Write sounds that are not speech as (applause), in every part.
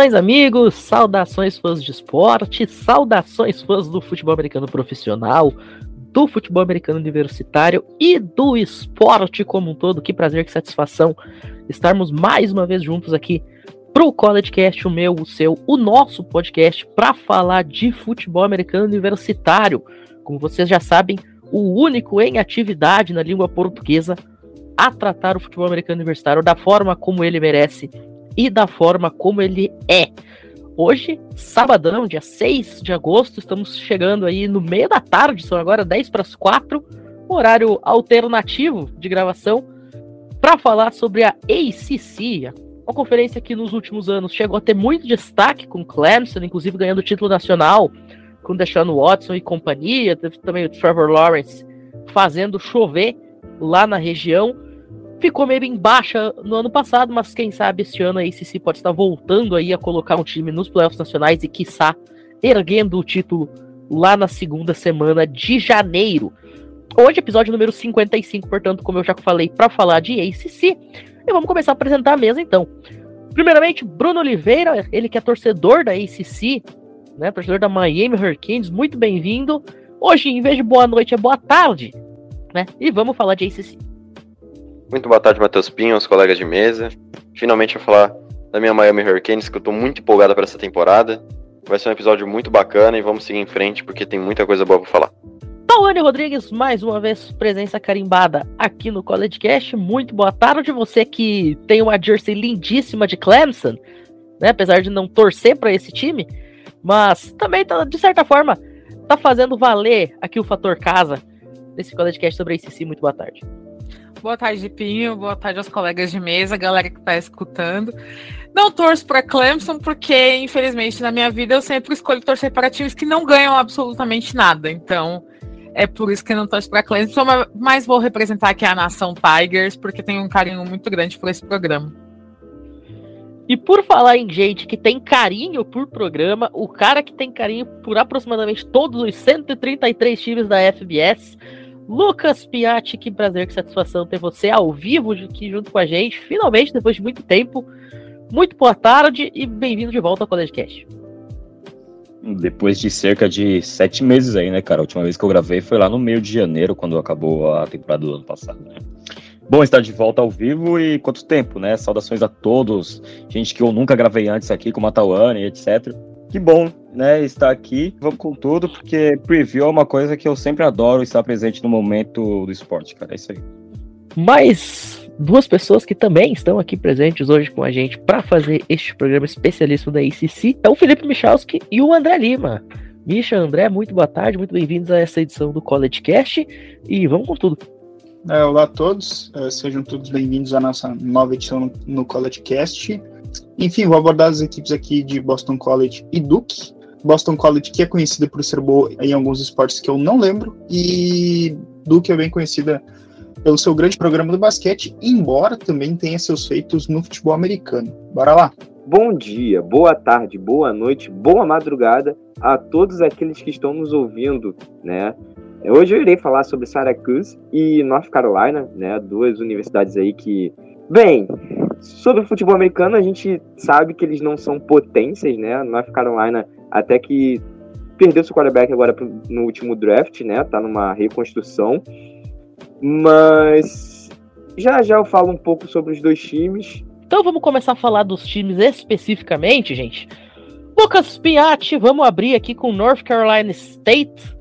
Saudações, amigos! Saudações, fãs de esporte! Saudações, fãs do futebol americano profissional, do futebol americano universitário e do esporte como um todo. Que prazer, que satisfação estarmos mais uma vez juntos aqui pro College Cast, o meu, o seu, o nosso podcast para falar de futebol americano universitário. Como vocês já sabem, o único em atividade na língua portuguesa a tratar o futebol americano universitário da forma como ele merece e da forma como ele é. Hoje, sabadão, dia 6 de agosto, estamos chegando aí no meio da tarde, são agora 10 para as 4, horário alternativo de gravação, para falar sobre a ACC, uma conferência que nos últimos anos chegou a ter muito destaque com Clemson, inclusive ganhando título nacional com Deshaun Watson e companhia, teve também o Trevor Lawrence fazendo chover lá na região ficou meio em baixa no ano passado, mas quem sabe este ano a ACC pode estar voltando aí a colocar um time nos playoffs nacionais e, quiçá, erguendo o título lá na segunda semana de janeiro. Hoje, episódio número 55, portanto, como eu já falei, para falar de ACC. E vamos começar a apresentar a mesa então. Primeiramente, Bruno Oliveira, ele que é torcedor da ACC, né, torcedor da Miami Hurricanes, muito bem-vindo. Hoje, em vez de boa noite, é boa tarde, né? E vamos falar de ACC. Muito boa tarde, Matheus Pinho, os colegas de mesa. Finalmente vou falar da minha Miami Hurricanes, que eu tô muito empolgada para essa temporada. Vai ser um episódio muito bacana e vamos seguir em frente porque tem muita coisa boa para falar. Tawane Rodrigues, mais uma vez, presença carimbada aqui no College Cast. Muito boa tarde. Você que tem uma jersey lindíssima de Clemson, né? Apesar de não torcer para esse time, mas também, tá, de certa forma, tá fazendo valer aqui o fator casa nesse College Cast sobre a ACC. Muito boa tarde. Boa tarde, Pinho. Boa tarde aos colegas de mesa, galera que está escutando. Não torço para Clemson porque, infelizmente, na minha vida eu sempre escolho torcer para times que não ganham absolutamente nada. Então, é por isso que eu não torço para Clemson, mas vou representar aqui a nação Tigers porque tenho um carinho muito grande por esse programa. E por falar em gente que tem carinho por programa, o cara que tem carinho por aproximadamente todos os 133 times da FBS Lucas Piatti, que prazer, que satisfação ter você ao vivo aqui junto com a gente, finalmente, depois de muito tempo. Muito boa tarde e bem-vindo de volta ao College. Depois de cerca de sete meses aí, né, cara? A última vez que eu gravei foi lá no meio de janeiro, quando acabou a temporada do ano passado, né? Bom estar de volta ao vivo e quanto tempo, né? Saudações a todos, gente que eu nunca gravei antes aqui, como a Tawane, etc. Que bom, né, estar aqui. Vamos com tudo, porque preview é uma coisa que eu sempre adoro estar presente no momento do esporte, cara. É isso aí. Mais duas pessoas que também estão aqui presentes hoje com a gente para fazer este programa especialista da ACC é o Felipe Michalski e o André Lima. Misha, André, muito boa tarde, muito bem-vindos a essa edição do College Cast e vamos com tudo. É, olá a todos, é, sejam todos bem-vindos à nossa nova edição no, no College Cast. Enfim, vou abordar as equipes aqui de Boston College e Duke. Boston College, que é conhecida por ser boa em alguns esportes que eu não lembro, e Duke é bem conhecida pelo seu grande programa do basquete, embora também tenha seus feitos no futebol americano. Bora lá! Bom dia, boa tarde, boa noite, boa madrugada a todos aqueles que estão nos ouvindo, né? Hoje eu irei falar sobre Syracuse e North Carolina, né? Duas universidades aí que, bem, Sobre o futebol americano, a gente sabe que eles não são potências, né? North Carolina até que perdeu seu quarterback agora no último draft, né? Tá numa reconstrução. Mas já já eu falo um pouco sobre os dois times. Então vamos começar a falar dos times especificamente, gente. Lucas Piatti, vamos abrir aqui com North Carolina State,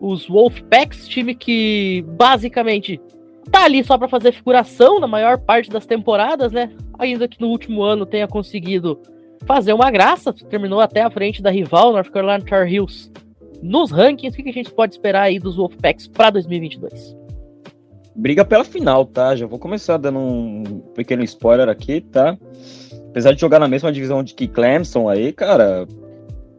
os Wolfpacks, time que basicamente tá ali só para fazer figuração na maior parte das temporadas, né? Ainda que no último ano tenha conseguido fazer uma graça, terminou até à frente da rival North Carolina Tar Heels nos rankings. O que a gente pode esperar aí dos Wolfpacks para 2022? Briga pela final, tá? Já vou começar dando um pequeno spoiler aqui, tá? Apesar de jogar na mesma divisão de que Clemson aí, cara,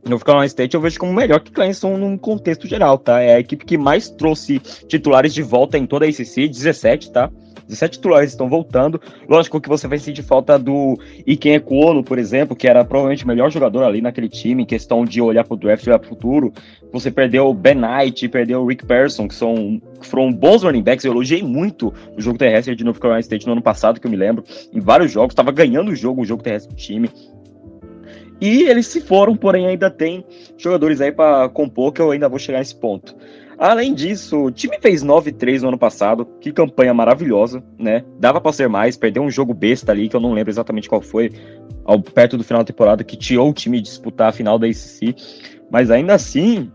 North Carolina State eu vejo como melhor que Clemson num contexto geral, tá? É a equipe que mais trouxe titulares de volta em toda a ACC, 17, tá? 17 titulares estão voltando. Lógico que você vai sentir falta do Iken Equono, por exemplo, que era provavelmente o melhor jogador ali naquele time, em questão de olhar pro draft olhar pro futuro. Você perdeu o Ben Knight, perdeu o Rick Person, que são que foram bons running backs. Eu elogiei muito o jogo terrestre de North Carolina State no ano passado, que eu me lembro. Em vários jogos, estava ganhando o jogo, o jogo terrestre do time. E eles se foram, porém ainda tem jogadores aí para compor que eu ainda vou chegar nesse ponto. Além disso, o time fez 9-3 no ano passado, que campanha maravilhosa, né? Dava para ser mais, perdeu um jogo besta ali, que eu não lembro exatamente qual foi, ao perto do final da temporada, que tirou o time disputar a final da ACC. Mas ainda assim,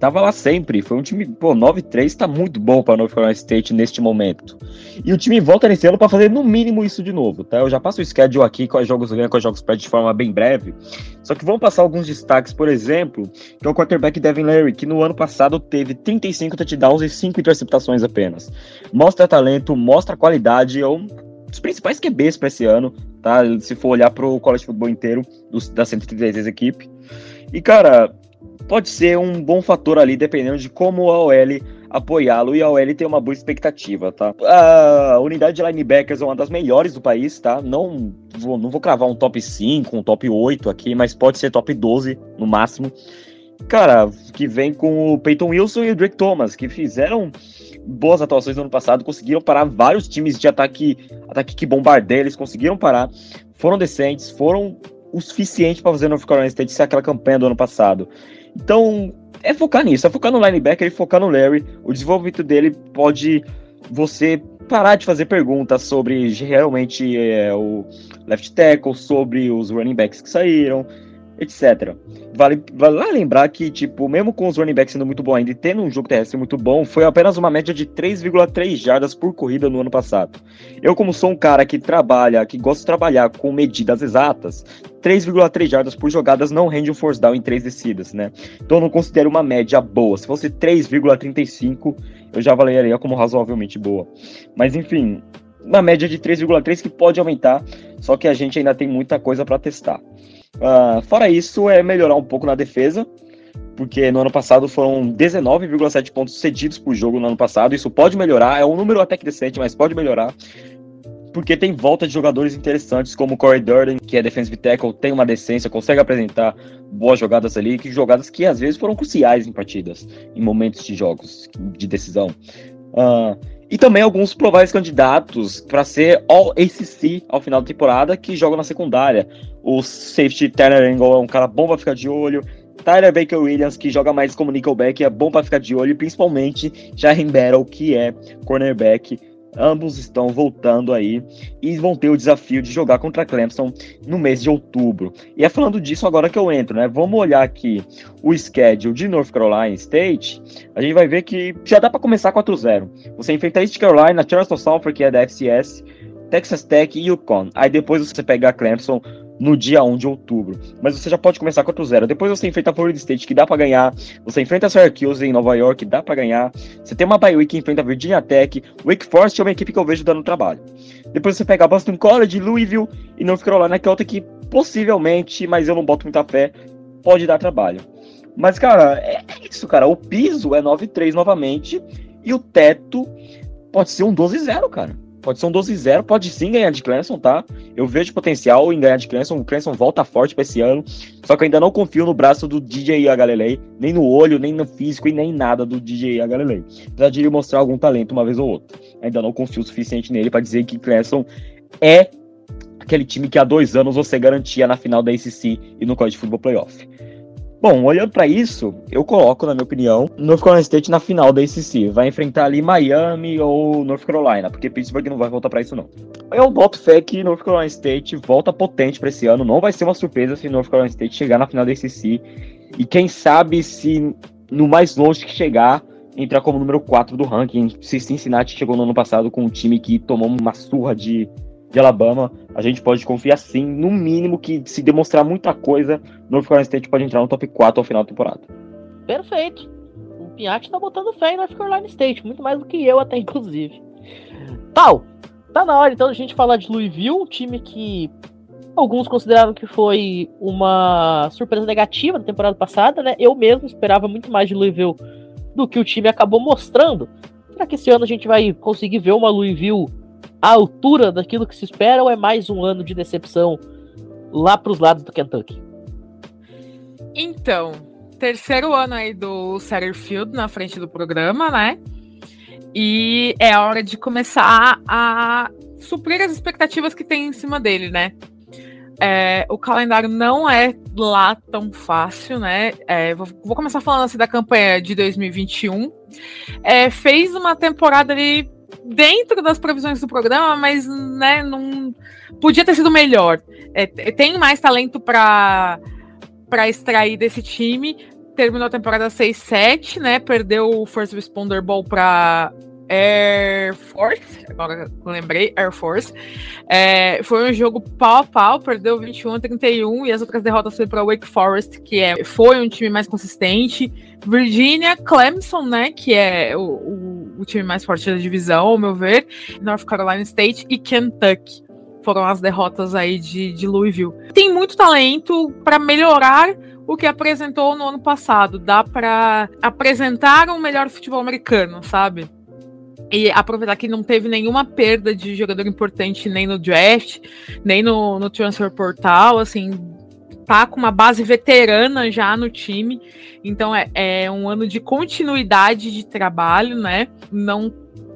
tava lá sempre. Foi um time, pô, 9-3 tá muito bom para North Carolina State neste momento. E o time volta nesse ano para fazer no mínimo isso de novo, tá? Eu já passo o schedule aqui com os jogos ganha, com os jogos perde de forma bem breve. Só que vamos passar alguns destaques, por exemplo, que é o quarterback Devin Larry, que no ano passado teve 35 touchdowns e 5 interceptações apenas. Mostra talento, mostra qualidade, é um dos principais QBs para esse ano, tá? Se for olhar pro college football inteiro, dos, das 136 equipe. E, cara, pode ser um bom fator ali, dependendo de como a OL apoiá-lo e a OL tem uma boa expectativa, tá? A unidade de linebackers é uma das melhores do país, tá? Não vou, não vou cravar um top 5, um top 8 aqui, mas pode ser top 12 no máximo. Cara, que vem com o Peyton Wilson e o Drake Thomas, que fizeram boas atuações no ano passado, conseguiram parar vários times de ataque, ataque que bombardeia, eles conseguiram parar, foram decentes, foram o suficiente para fazer o North Carolina State ser aquela campanha do ano passado. Então, é focar nisso, é focar no linebacker e focar no Larry. O desenvolvimento dele pode você parar de fazer perguntas sobre realmente é, o left tackle, sobre os running backs que saíram, etc. Vale, vale lembrar que, tipo, mesmo com os running backs sendo muito bom ainda e tendo um jogo terrestre muito bom, foi apenas uma média de 3,3 jardas por corrida no ano passado. Eu, como sou um cara que trabalha, que gosta de trabalhar com medidas exatas, 3,3 jardas por jogadas não rende um force down em três descidas, né? Então eu não considero uma média boa. Se fosse 3,35, eu já avaliaria como razoavelmente boa. Mas enfim, uma média de 3,3 que pode aumentar, só que a gente ainda tem muita coisa para testar. Uh, fora isso, é melhorar um pouco na defesa, porque no ano passado foram 19,7 pontos cedidos por jogo no ano passado. Isso pode melhorar, é um número até que decente, mas pode melhorar. Porque tem volta de jogadores interessantes, como o Corey Durden, que é defensive tackle, tem uma decência, consegue apresentar boas jogadas ali, que jogadas que às vezes foram cruciais em partidas, em momentos de jogos de decisão. Uh, e também alguns prováveis candidatos para ser All ACC ao final da temporada que jogam na secundária. O safety Tanner Angle é um cara bom para ficar de olho. Tyler Baker Williams, que joga mais como nickelback, é bom para ficar de olho. Principalmente Jarim Battle, que é cornerback Ambos estão voltando aí e vão ter o desafio de jogar contra Clemson no mês de outubro. E é falando disso agora que eu entro, né? Vamos olhar aqui o schedule de North Carolina State. A gente vai ver que já dá para começar 4-0. Você enfrenta East Carolina, Charleston Southern, que é da FCS, Texas Tech e Yukon. Aí depois você pega a Clemson no dia 1 de outubro. Mas você já pode começar 4-0. Depois você enfrenta a Florida State, que dá para ganhar. Você enfrenta a Syracuse em Nova York, dá para ganhar. Você tem uma week que enfrenta a Virginia Tech. Wake Forest é uma equipe que eu vejo dando trabalho. Depois você pega a Boston College, Louisville e North Carolina, que é outra que possivelmente, mas eu não boto muita fé, pode dar trabalho. Mas, cara, é isso, cara. O piso é 9-3 novamente e o teto pode ser um 12-0, cara. Pode ser um 12-0, pode sim ganhar de Clemson, tá? Eu vejo potencial em ganhar de Clemson. O Clemson volta forte para esse ano. Só que eu ainda não confio no braço do DJ Galilei, nem no olho, nem no físico e nem nada do DJ Galilei. Apesar de ele mostrar algum talento uma vez ou outra. Ainda não confio o suficiente nele para dizer que Clemson é aquele time que há dois anos você garantia na final da ACC e no College Football Playoff. Bom, olhando para isso, eu coloco, na minha opinião, North Carolina State na final da ACC. Vai enfrentar ali Miami ou North Carolina, porque Pittsburgh não vai voltar para isso não. Eu boto fé que North Carolina State volta potente para esse ano. Não vai ser uma surpresa se North Carolina State chegar na final da ACC. E quem sabe se no mais longe que chegar, entrar como número 4 do ranking. Se Cincinnati chegou no ano passado com um time que tomou uma surra de de Alabama, a gente pode confiar sim, no mínimo que se demonstrar muita coisa, North Carolina State pode entrar no top 4 ao final da temporada. Perfeito. O Piatti tá botando fé em North Carolina State, muito mais do que eu até, inclusive. Tal, tá na hora então a gente falar de Louisville, um time que alguns consideraram que foi uma surpresa negativa da temporada passada, né? Eu mesmo esperava muito mais de Louisville do que o time acabou mostrando. Será que esse ano a gente vai conseguir ver uma Louisville à altura daquilo que se espera ou é mais um ano de decepção lá para os lados do Kentucky? Então, terceiro ano aí do Satterfield na frente do programa, né? E é hora de começar a suprir as expectativas que tem em cima dele, né? é, o calendário não é lá tão fácil, né? É, vou, vou, começar falando assim da campanha de 2021. É, fez uma temporada ali dentro das previsões do programa, mas né, não podia ter sido melhor. É, tem mais talento para para extrair desse time. Terminou a temporada 6-7, né? Perdeu o First Responder Ball para Air Force, agora lembrei, Air Force. É, foi um jogo pau a pau, perdeu 21 a 31 e as outras derrotas foi para Wake Forest, que é, foi um time mais consistente. Virginia, Clemson, né, que é o, o, o time mais forte da divisão, ao meu ver. North Carolina State e Kentucky foram as derrotas aí de, de Louisville. Tem muito talento para melhorar o que apresentou no ano passado. Dá para apresentar um melhor futebol americano, sabe? E aproveitar que não teve nenhuma perda de jogador importante nem no draft, nem no, no transfer portal, assim, tá com uma base veterana já no time. Então é, é um ano de continuidade de trabalho, né? Não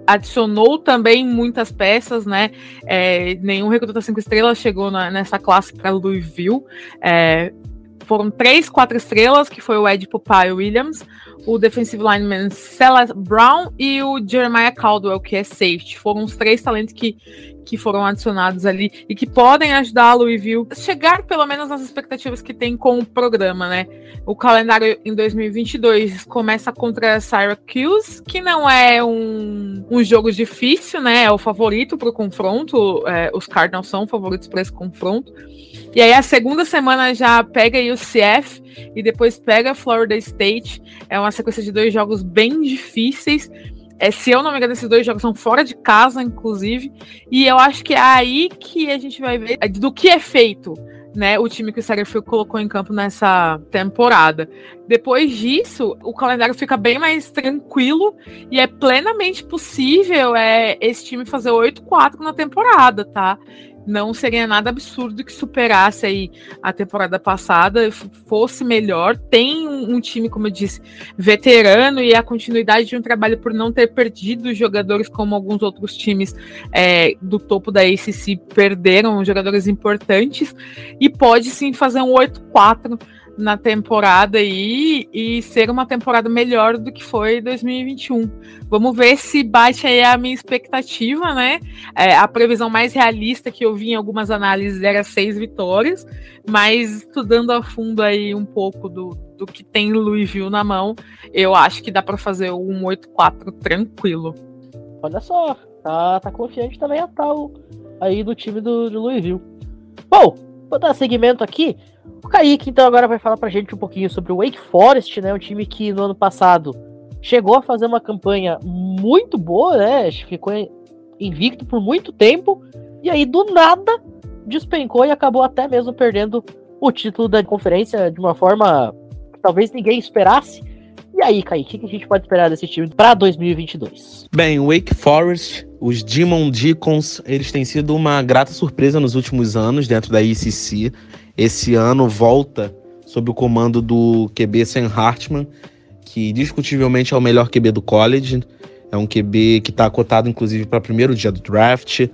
adicionou também muitas peças, né? É, nenhum recruta cinco estrelas chegou na, nessa classe para Louisville. É, foram três, quatro estrelas, que foi o Ed Pupai Williams, o defensive lineman Silas Brown e o Jeremiah Caldwell, que é safety. Foram os três talentos que, que foram adicionados ali e que podem ajudar a Louisville a chegar pelo menos nas expectativas que tem com o programa, né? O calendário em 2022 começa contra Syracuse, que não é um, um jogo difícil, né? É o favorito para o confronto. É, os Cardinals são favoritos para esse confronto. E aí a segunda semana já pega o CF e depois pega Florida State. É uma sequência de dois jogos bem difíceis. É, se eu não me engano, esses dois jogos são fora de casa, inclusive. E eu acho que é aí que a gente vai ver do que é feito né, o time que o Satterfield colocou em campo nessa temporada. Depois disso, o calendário fica bem mais tranquilo e é plenamente possível é, esse time fazer 8-4 na temporada, tá? Não seria nada absurdo que superasse aí a temporada passada, fosse melhor. Tem um, um, time, como eu disse, veterano e a continuidade de um trabalho por não ter perdido jogadores como alguns outros times é, do topo da ACC perderam jogadores importantes e pode sim fazer um 8-4 na temporada aí e ser uma temporada melhor do que foi 2021. Vamos ver se bate aí a minha expectativa, né? É, a previsão mais realista que eu vi em algumas análises era seis vitórias, mas estudando a fundo aí um pouco do, do que tem Louisville na mão, eu acho que dá para fazer um 8-4 tranquilo. Olha só, tá, tá confiante também a tal aí do time do, do Louisville. Bom, vou dar seguimento aqui. O Kaique, então, agora vai falar pra gente um pouquinho sobre o Wake Forest, né? Um time que no ano passado chegou a fazer uma campanha muito boa, né? Ficou invicto por muito tempo. E aí, do nada, despencou e acabou até mesmo perdendo o título da conferência de uma forma que talvez ninguém esperasse. E aí, Kaique, o que a gente pode esperar desse time para 2022? Bem, o Wake Forest, os Demon Deacons, eles têm sido uma grata surpresa nos últimos anos dentro da ICC esse ano volta sob o comando do QB Sam Hartman, que discutivelmente é o melhor QB do college. É um QB que está cotado, inclusive, para primeiro dia do draft.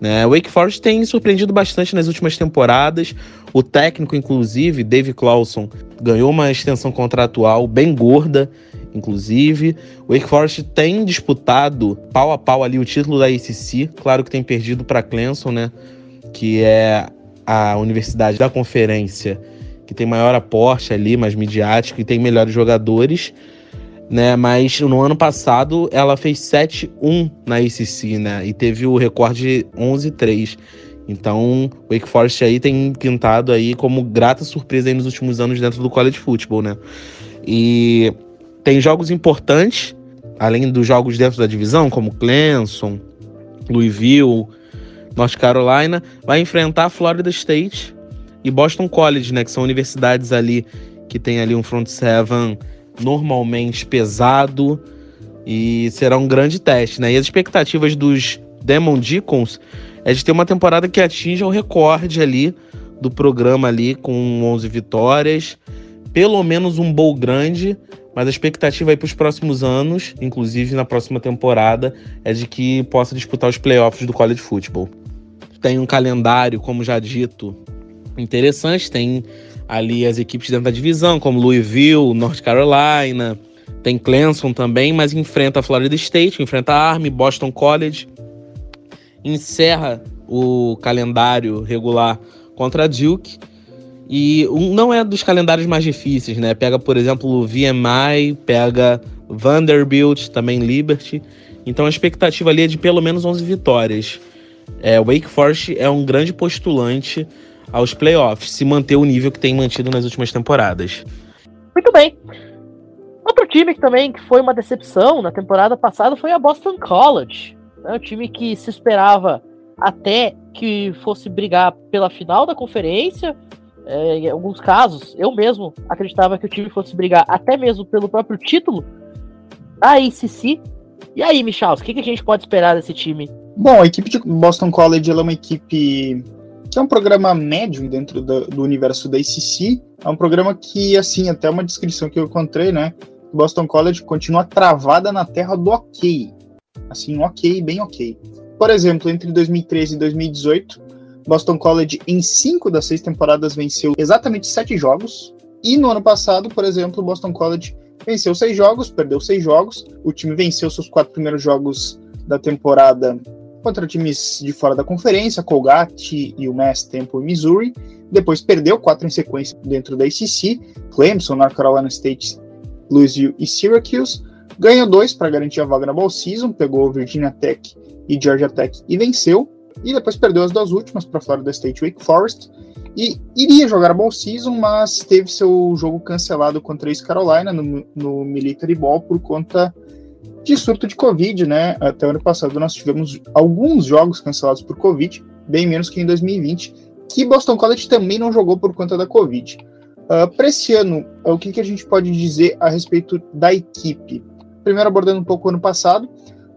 Né? O Wake Forest tem surpreendido bastante nas últimas temporadas. O técnico, inclusive, Dave Clawson, ganhou uma extensão contratual bem gorda, inclusive. O Wake Forest tem disputado pau a pau ali o título da ACC. Claro que tem perdido para Clemson, né? Que é a universidade da conferência que tem maior aporte ali, mais midiático e tem melhores jogadores, né? Mas no ano passado ela fez 7-1 na ACC, né? E teve o recorde 11-3. Então, o Wake Forest aí tem pintado aí como grata surpresa nos últimos anos dentro do college football, né? E tem jogos importantes, além dos jogos dentro da divisão, como Clemson, Louisville, North Carolina, vai enfrentar Florida State e Boston College, né, que são universidades ali que tem ali um front seven normalmente pesado e será um grande teste, né? E as expectativas dos Demon Deacons é de ter uma temporada que atinja o recorde ali do programa ali com 11 vitórias, pelo menos um bowl grande, mas a expectativa aí para os próximos anos, inclusive na próxima temporada, é de que possa disputar os playoffs do college football tem um calendário, como já dito, interessantes. Tem ali as equipes dentro da divisão, como Louisville, North Carolina, tem Clemson também, mas enfrenta a Florida State, enfrenta a Army, Boston College, encerra o calendário regular contra a Duke. E não é dos calendários mais difíceis, né? Pega, por exemplo, o VMI, pega Vanderbilt, também Liberty. Então a expectativa ali é de pelo menos 11 vitórias. É, Wake Forest é um grande postulante aos playoffs, se manter o nível que tem mantido nas últimas temporadas. Muito bem. Outro time que também que foi uma decepção na temporada passada foi a Boston College. Né? Um time que se esperava até que fosse brigar pela final da conferência. É, em alguns casos, eu mesmo acreditava que o time fosse brigar até mesmo pelo próprio título da ACC. E aí, Michal, o que, que a gente pode esperar desse time? Bom, a equipe de Boston College é uma equipe que é um programa médio dentro do, do, universo da ACC. É um programa que, assim, até uma descrição que eu encontrei, né? Boston College continua travada na terra do ok. Assim, ok, bem ok. Por exemplo, entre 2013 e 2018, Boston College em cinco das seis temporadas venceu exatamente sete jogos. E no ano passado, por exemplo, Boston College venceu seis jogos, perdeu seis jogos. O time venceu seus quatro primeiros jogos da temporada contra times de fora da conferência, Colgate e o Mass Temple Missouri. Depois perdeu quatro em sequência dentro da ACC, Clemson, North Carolina State, Louisville e Syracuse. Ganhou dois para garantir a vaga na Ball Season, pegou Virginia Tech e Georgia Tech e venceu. E depois perdeu as duas últimas para Florida State Wake Forest. E iria jogar a Ball Season, mas teve seu jogo cancelado contra a East Carolina no, no Military Ball por conta de surto de Covid, né? Até o ano passado nós tivemos alguns jogos cancelados por Covid, bem menos que em 2020, que Boston College também não jogou por conta da Covid. Uh, Para esse ano, o que, que a gente pode dizer a respeito da equipe? Primeiro, abordando um pouco o ano passado,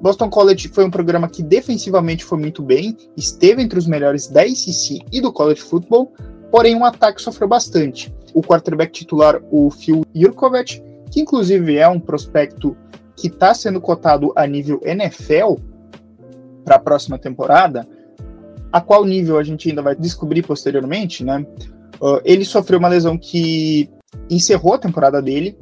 Boston College foi um programa que defensivamente foi muito bem, esteve entre os melhores da ACC e do college football, porém um ataque sofreu bastante. O quarterback titular, o Phil Jurkovec, que inclusive é um prospecto que está sendo cotado a nível NFL para a próxima temporada, a qual nível a gente ainda vai descobrir posteriormente, né? Uh, ele sofreu uma lesão que encerrou a temporada dele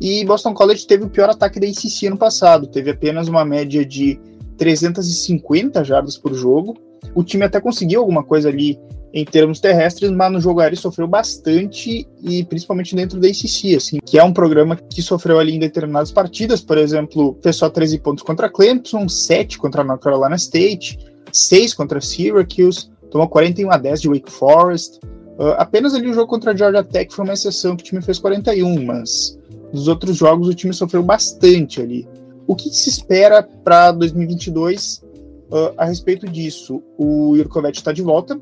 e Boston College teve o pior ataque da ACC ano passado, teve apenas uma média de 350 jardas por jogo. O time até conseguiu alguma coisa ali em termos terrestres, mas no jogo aéreo sofreu bastante e principalmente dentro da ACC, assim, que é um programa que sofreu ali em determinadas partidas, por exemplo, fez só 13 pontos contra Clemson, 7 contra North Carolina State, 6 contra Syracuse, tomou 41 a 10 de Wake Forest. Uh, apenas ali o jogo contra Georgia Tech foi uma exceção que o time fez 41, mas nos outros jogos o time sofreu bastante ali. O que, que se espera para 2022 uh, a respeito disso? O Jurkovic está de volta,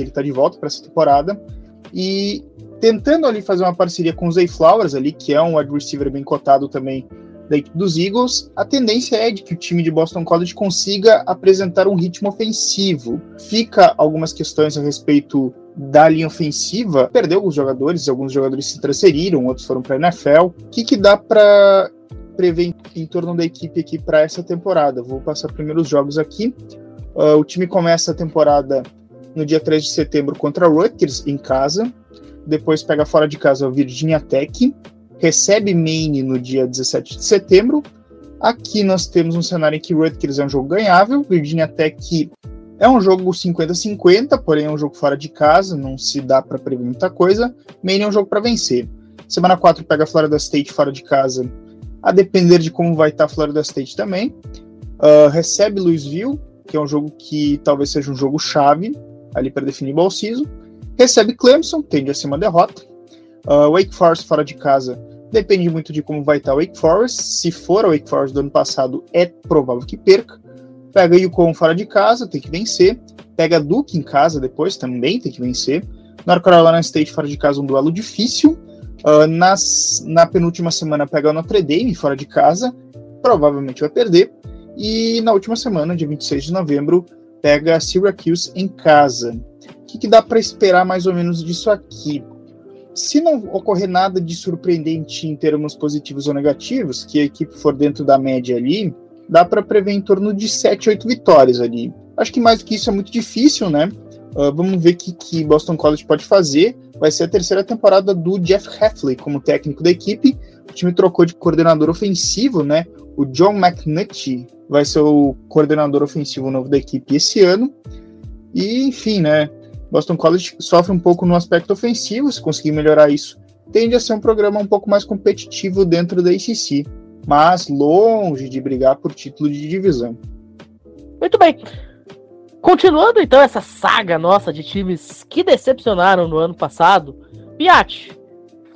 ele está de volta para essa temporada e tentando ali fazer uma parceria com o Zay Flowers ali, que é um wide receiver bem cotado também da equipe dos Eagles, a tendência é de que o time de Boston College consiga apresentar um ritmo ofensivo. Fica algumas questões a respeito da linha ofensiva, perdeu alguns jogadores, alguns jogadores se transferiram, outros foram para a NFL. O que, que dá para prever em torno da equipe aqui para essa temporada? Vou passar primeiro os jogos aqui. Uh, o time começa a temporada no dia 3 de setembro contra Rutgers em casa, depois pega fora de casa o Virginia Tech, recebe Maine no dia 17 de setembro. Aqui nós temos um cenário em que Rutgers é um jogo ganhável, Virginia Tech é um jogo 50-50, porém é um jogo fora de casa, não se dá para prever muita coisa. Maine é um jogo para vencer. Semana 4 pega a Florida State fora de casa, a depender de como vai estar a Florida State também. Uh, recebe Louisville, que é um jogo que talvez seja um jogo chave ali para definir ball season. Recebe Clemson, tende a ser uma derrota. Uh, Wake Forest fora de casa, depende muito de como vai estar o Wake Forest. Se for o Wake Forest do ano passado, é provável que perca. Pega Yukon fora de casa, tem que vencer. Pega Duke em casa depois, também tem que vencer. North Carolina State fora de casa, um duelo difícil. Uh, nas, na penúltima semana pega o Notre Dame fora de casa, provavelmente vai perder. E na última semana, dia 26 de novembro, pega Syracuse em casa. O que, que dá para esperar mais ou menos disso aqui? Se não ocorrer nada de surpreendente em termos positivos ou negativos, que a equipe for dentro da média ali, dá para prever em torno de 7, 8 vitórias ali. Acho que mais do que isso é muito difícil, né? Uh, vamos ver o que, que Boston College pode fazer. Vai ser a terceira temporada do Jeff Heffley como técnico da equipe. O time trocou de coordenador ofensivo, né? O John McNulty vai ser o coordenador ofensivo novo da equipe esse ano. E, enfim, né? Boston College sofre um pouco no aspecto ofensivo, se conseguir melhorar isso, tende a ser um programa um pouco mais competitivo dentro da ACC, mas longe de brigar por título de divisão. Muito bem. Continuando então essa saga nossa de times que decepcionaram no ano passado, Piatti,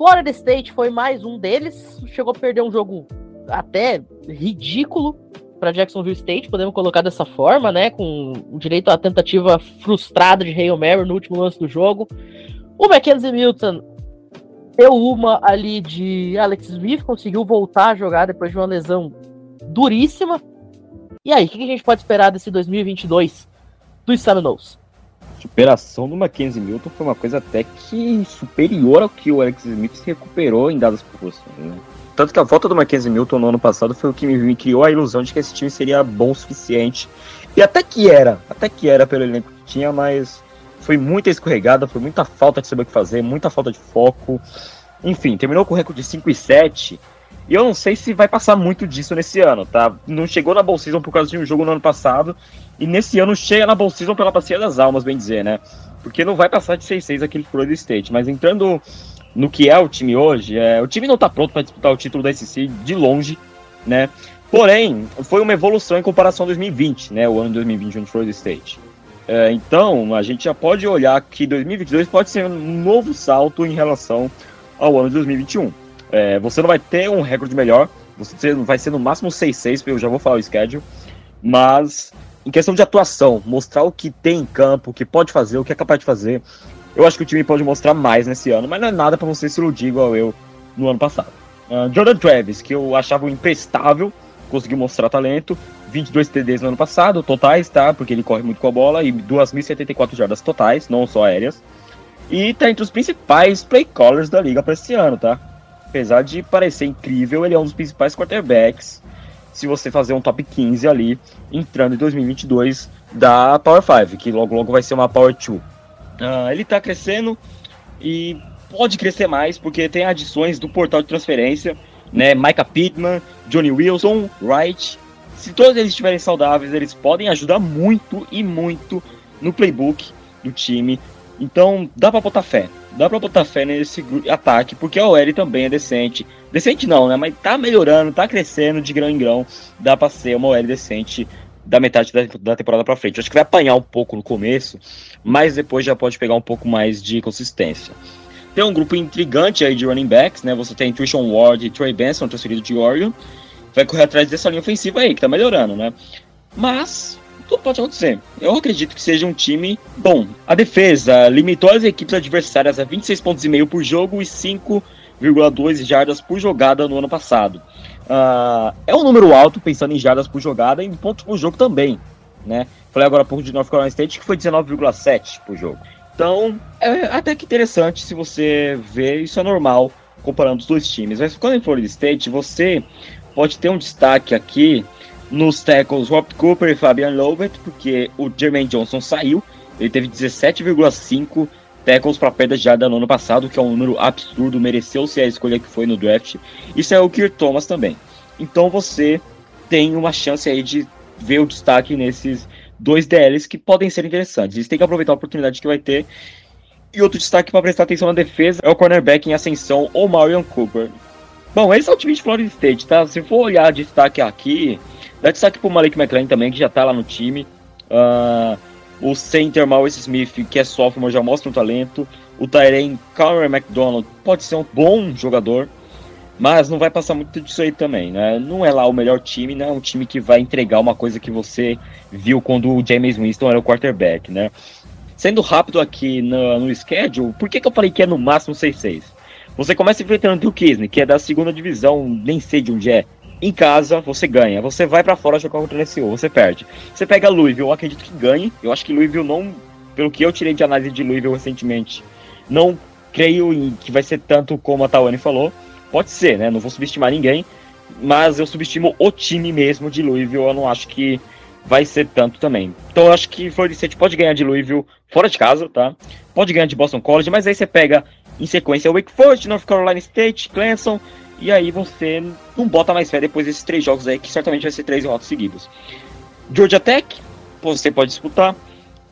Florida State foi mais um deles, chegou a perder um jogo até ridículo para Jacksonville State, podemos colocar dessa forma, né? Com direito à tentativa frustrada de Hail Mary no último lance do jogo. O Mackenzie Milton deu uma ali de Alex Smith, conseguiu voltar a jogar depois de uma lesão duríssima. E aí, o que a gente pode esperar desse 2022 dos Seminoles? Superação do Mackenzie Milton foi uma coisa até que superior ao que o Alex Smith se recuperou em dadas proporções, né? Tanto que a volta do Mackenzie Milton no ano passado foi o que me criou a ilusão de que esse time seria bom o suficiente. E até que era, até que era pelo elenco que tinha, mas foi muita escorregada, foi muita falta de saber o que fazer, muita falta de foco. Enfim, terminou com recorde de 5 e 7. E eu não sei se vai passar muito disso nesse ano, tá? Não chegou na Bowl Season por causa de um jogo no ano passado. E nesse ano chega na Bowl pela bacia das almas, bem dizer, né? Porque não vai passar de 6-6 aquele Florida State. Mas entrando no que é o time hoje, é, o time não está pronto para disputar o título da SC de longe, né? Porém, foi uma evolução em comparação a 2020, né? O ano de 2020 onde Florida State. É, então, a gente já pode olhar que 2022 pode ser um novo salto em relação ao ano de 2021. É, você não vai ter um recorde melhor, você vai ser no máximo 6-6, eu já vou falar o schedule, mas em questão de atuação, mostrar o que tem em campo, o que pode fazer, o que é capaz de fazer, eu acho que o time pode mostrar mais nesse ano, mas não é nada para você se iludir igual eu no ano passado. Uh, Jordan Travis, que eu achava imprestável, conseguiu mostrar talento. 22 TDs no ano passado, totais, tá? Porque ele corre muito com a bola, e 2.074 jardas totais, não só aéreas. E tá entre os principais play callers da liga para esse ano, tá? Apesar de parecer incrível, ele é um dos principais quarterbacks. Se você fazer um top 15 ali, entrando em 2022 da Power 5, que logo logo vai ser uma Power 2. Uh, ele está crescendo e pode crescer mais porque tem adições do portal de transferência, né? Micah Pittman, Johnny Wilson, Wright. Se todos eles estiverem saudáveis, eles podem ajudar muito e muito no playbook do time. Então dá para botar fé. Dá para botar fé nesse ataque, porque a OL também é decente. Decente não, né? Mas tá melhorando, tá crescendo de grão em grão. Dá para ser uma OL decente da metade da, da temporada para frente. Acho que vai apanhar um pouco no começo, mas depois já pode pegar um pouco mais de consistência. Tem um grupo intrigante aí de running backs, né? Você tem Trishan Ward e Trey Benson, transferido de Oregon. Vai correr atrás dessa linha ofensiva aí, que tá melhorando, né? Mas tudo pode acontecer. Eu acredito que seja um time bom. A defesa limitou as equipes adversárias a 26 pontos e meio por jogo e 5,2 jardas por jogada no ano passado. Uh, é um número alto, pensando em jardas por jogada e em pontos por jogo também, né? Falei agora há pouco de North Carolina State, que foi 19,7 por jogo. Então, é até que interessante se você ver, isso é normal, comparando os dois times. Mas quando em Florida State, você pode ter um destaque aqui nos tackles Rob Cooper e Fabian Lovett, porque o Jermaine Johnson saiu, ele teve 17,5 tackles para perda de jarda no ano passado, que é um número absurdo, mereceu ser a escolha que foi no draft. Isso é o Kirk Thomas também. Então você tem uma chance aí de ver o destaque nesses dois DLs que podem ser interessantes. Eles têm que aproveitar a oportunidade que vai ter. E outro destaque para prestar atenção na defesa é o cornerback em ascensão, o Marion Cooper. Bom, esse é o time de Florida State, tá? Se for olhar destaque aqui, dá destaque pro Malik McLean também, que já tá lá no time. Uh, o center Maurice Smith, que é sophomore, já mostra um talento. O Tyrene Conor McDonald pode ser um bom jogador, mas não vai passar muito disso aí também, né? Não é lá o melhor time, não é um time que vai entregar uma coisa que você viu quando o James Winston era o quarterback, né? Sendo rápido aqui no, no schedule, por que, que eu falei que é no máximo 6-6? Você começa enfrentando o Kisney, que é da segunda divisão, nem sei de onde é, em casa, você ganha. Você vai para fora jogar contra o LSU, você perde. Você pega Louisville, eu acredito que ganhe. Eu acho que Louisville não, pelo que eu tirei de análise de Louisville recentemente, não creio em que vai ser tanto como a Tawane falou. Pode ser, né? Não vou subestimar ninguém, mas eu subestimo o time mesmo de Louisville. Eu não acho que vai ser tanto também. Então eu acho que Florida State pode ganhar de Louisville fora de casa, tá? Pode ganhar de Boston College, mas aí você pega em sequência Wake Forest, North Carolina State, Clemson, e aí você não bota mais fé depois desses três jogos aí, que certamente vai ser três derrotas seguidas. Georgia Tech, você pode disputar.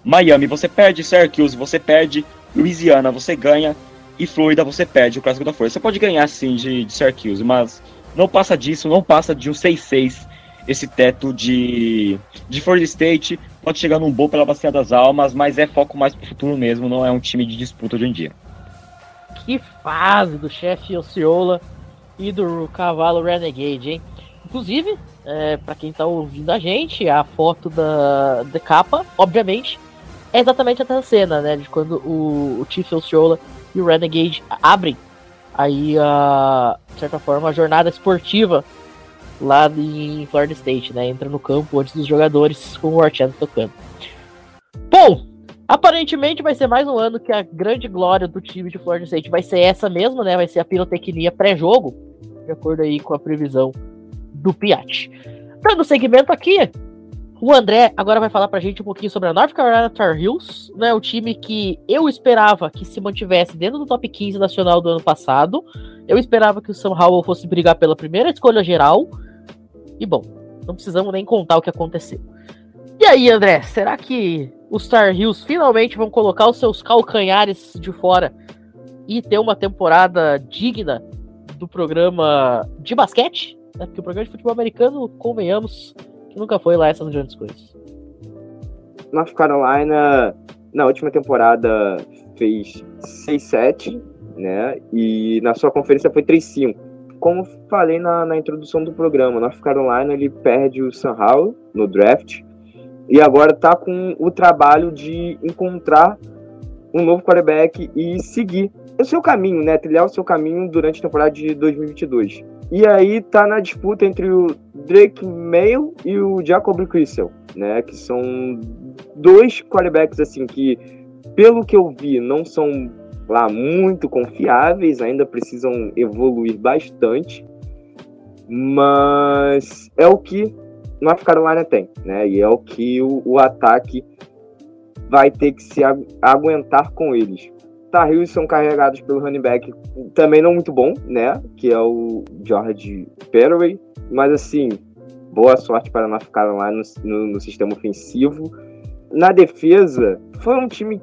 Miami você perde, Syracuse você perde, Louisiana você ganha e Florida você perde o clássico da força. Você pode ganhar sim de, de Syracuse, mas não passa disso, não passa de um 6-6 esse teto de, de Florida State. Pode chegar num bom pela bacia das almas, mas é foco mais pro futuro mesmo, não é um time de disputa hoje em dia. Que fase do chefe Ociola e do cavalo Renegade, hein? Inclusive, é, para quem tá ouvindo a gente, a foto da, da capa, obviamente, é exatamente essa cena, né? De quando o, o Chief Ociola e o Renegade abrem aí, a, de certa forma, a jornada esportiva lá em Florida State, né? Entra no campo antes dos jogadores com o Warchand tocando. Bom, aparentemente vai ser mais um ano que a grande glória do time de Florida State vai ser essa mesmo, né? Vai ser a pirotecnia pré-jogo, de acordo aí com a previsão do Piat. Dando segmento aqui, o André agora vai falar pra gente um pouquinho sobre a North Carolina Tar Heels, né? O time que eu esperava que se mantivesse dentro do top 15 nacional do ano passado. Eu esperava que o Sam Howell fosse brigar pela primeira escolha geral. E bom, não precisamos nem contar o que aconteceu. E aí, André, será que os Tar Heels finalmente vão colocar os seus calcanhares de fora e ter uma temporada digna do programa de basquete? Né? Porque o programa de futebol americano, convenhamos, que nunca foi lá essas grandes coisas. North Carolina, na última temporada, fez 6-7, né? E na sua conferência foi 3-5 como falei na, na introdução do programa, North Carolina ele perde o Sam Howell no draft e agora está com o trabalho de encontrar um novo quarterback e seguir o seu caminho, né? Trilhar o seu caminho durante a temporada de 2022. E aí tá na disputa entre o Drake Mayo e o Jacob Crystal, né? Que são dois quarterbacks assim que, pelo que eu vi, não são lá muito confiáveis, ainda precisam evoluir bastante, mas é o que North Carolina tem, né? E é o que o, o ataque vai ter que se aguentar com eles. Tar são carregados pelo running back também não muito bom, né? Que é o George Perry, mas assim, boa sorte para North Carolina no, no, no sistema ofensivo. Na defesa, foi um time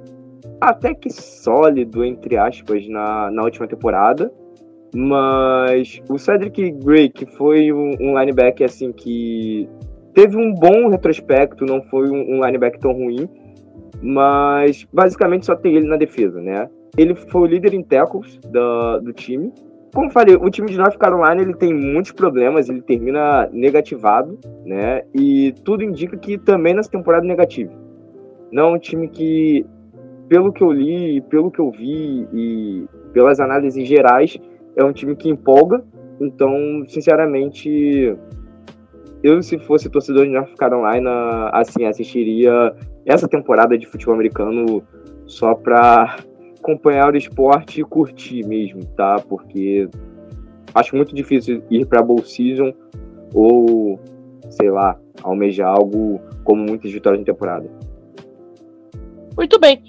até que sólido, entre aspas, na, na última temporada. Mas o Cedric Gray, que foi um, um linebacker assim que teve um bom retrospecto, não foi um, um linebacker tão ruim, mas basicamente só tem ele na defesa, né? Ele foi o líder em tackles do, do time. Como falei, o time de North Carolina ele tem muitos problemas, ele termina negativado, né? E tudo indica que também nessa temporada negativa. Não é um time que pelo que eu li, pelo que eu vi e pelas análises gerais, é um time que empolga. Então, sinceramente, eu se fosse torcedor de North Carolina, assim, assistiria essa temporada de futebol americano só para acompanhar o esporte e curtir mesmo, tá? Porque acho muito difícil ir para bowl season ou, sei lá, almejar algo como muitas vitórias de temporada. Muito bem.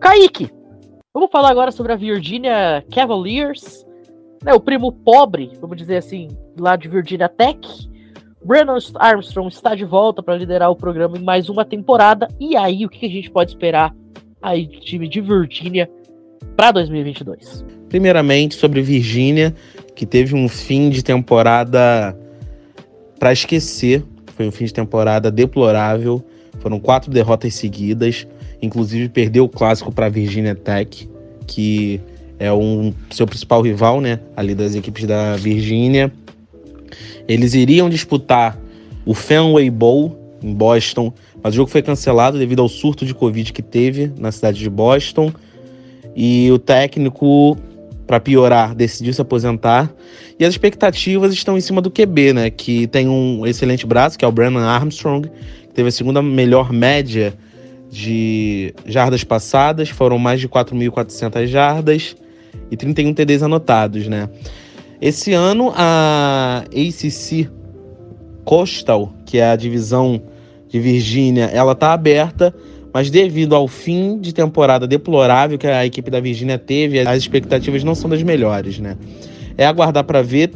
Kaique, vamos falar agora sobre a Virginia Cavaliers, né, o primo pobre, vamos dizer assim, lá de Virginia Tech. Brandon Armstrong está de volta para liderar o programa em mais uma temporada. E aí, o que a gente pode esperar aí do time de Virginia para 2022? Primeiramente, sobre Virginia, que teve um fim de temporada para esquecer. Foi um fim de temporada deplorável. Foram quatro derrotas seguidas inclusive perdeu o clássico para Virginia Tech, que é um seu principal rival, né, ali das equipes da Virginia. Eles iriam disputar o Fenway Bowl em Boston, mas o jogo foi cancelado devido ao surto de Covid que teve na cidade de Boston. E o técnico, para piorar, decidiu se aposentar. E as expectativas estão em cima do QB, né? Que tem um excelente braço, que é o Brandon Armstrong, que teve a segunda melhor média de jardas passadas, foram mais de 4.400 jardas e 31 TDs anotados, né? Esse ano a ACC Coastal, que é a divisão de Virgínia, ela tá aberta, mas devido ao fim de temporada deplorável que a equipe da Virgínia teve, as expectativas não são das melhores, né? É aguardar para ver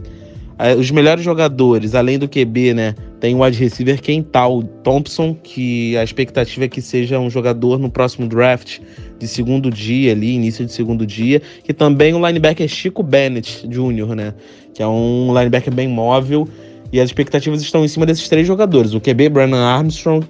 é, os melhores jogadores, além do QB, né? Tem o wide receiver Kental Thompson, que a expectativa é que seja um jogador no próximo draft de segundo dia ali, início de segundo dia, e também o linebacker Chico Bennett Jr., né? Que é um linebacker bem móvel, e as expectativas estão em cima desses três jogadores, o QB Brandon Armstrong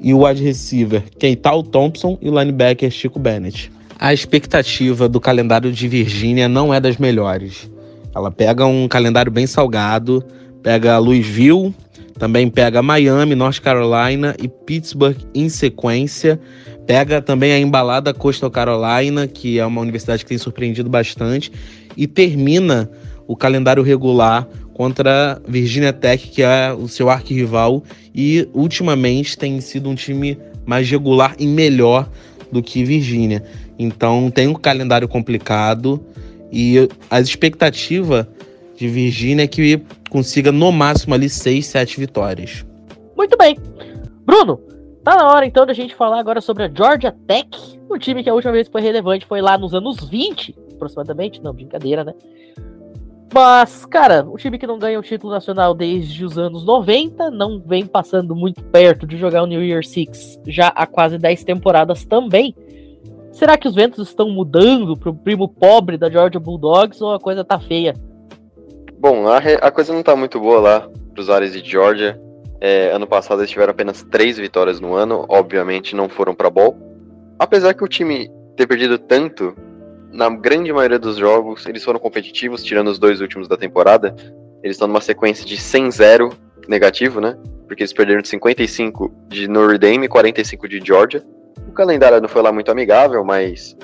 e o wide receiver Kental Thompson e o linebacker Chico Bennett. A expectativa do calendário de Virgínia não é das melhores. Ela pega um calendário bem salgado, pega Louisville, também pega Miami, North Carolina e Pittsburgh em sequência. Pega também a embalada Coastal Carolina, que é uma universidade que tem surpreendido bastante. E termina o calendário regular contra Virginia Tech, que é o seu arquirrival. E ultimamente tem sido um time mais regular e melhor do que Virgínia. Então tem um calendário complicado e a expectativa de Virgínia é que consiga no máximo ali 6, 7 vitórias. Muito bem. Bruno, tá na hora então da gente falar agora sobre a Georgia Tech, um time que a última vez foi relevante foi lá nos anos 20, aproximadamente, não, brincadeira, né? Mas, cara, o time que não ganha o título nacional desde os anos 90, não vem passando muito perto de jogar o New Year Six já há quase 10 temporadas também. Será que os ventos estão mudando pro primo pobre da Georgia Bulldogs ou a coisa tá feia? Bom, a, a coisa não tá muito boa lá pros ares de Georgia. É, ano passado eles tiveram apenas três vitórias no ano, obviamente não foram para bowl. Apesar que o time ter perdido tanto, na grande maioria dos jogos eles foram competitivos, tirando os dois últimos da temporada. Eles estão numa sequência de 100-0 negativo, né? Porque eles perderam de 55 de Notre Dame e 45 de Georgia. O calendário não foi lá muito amigável, mas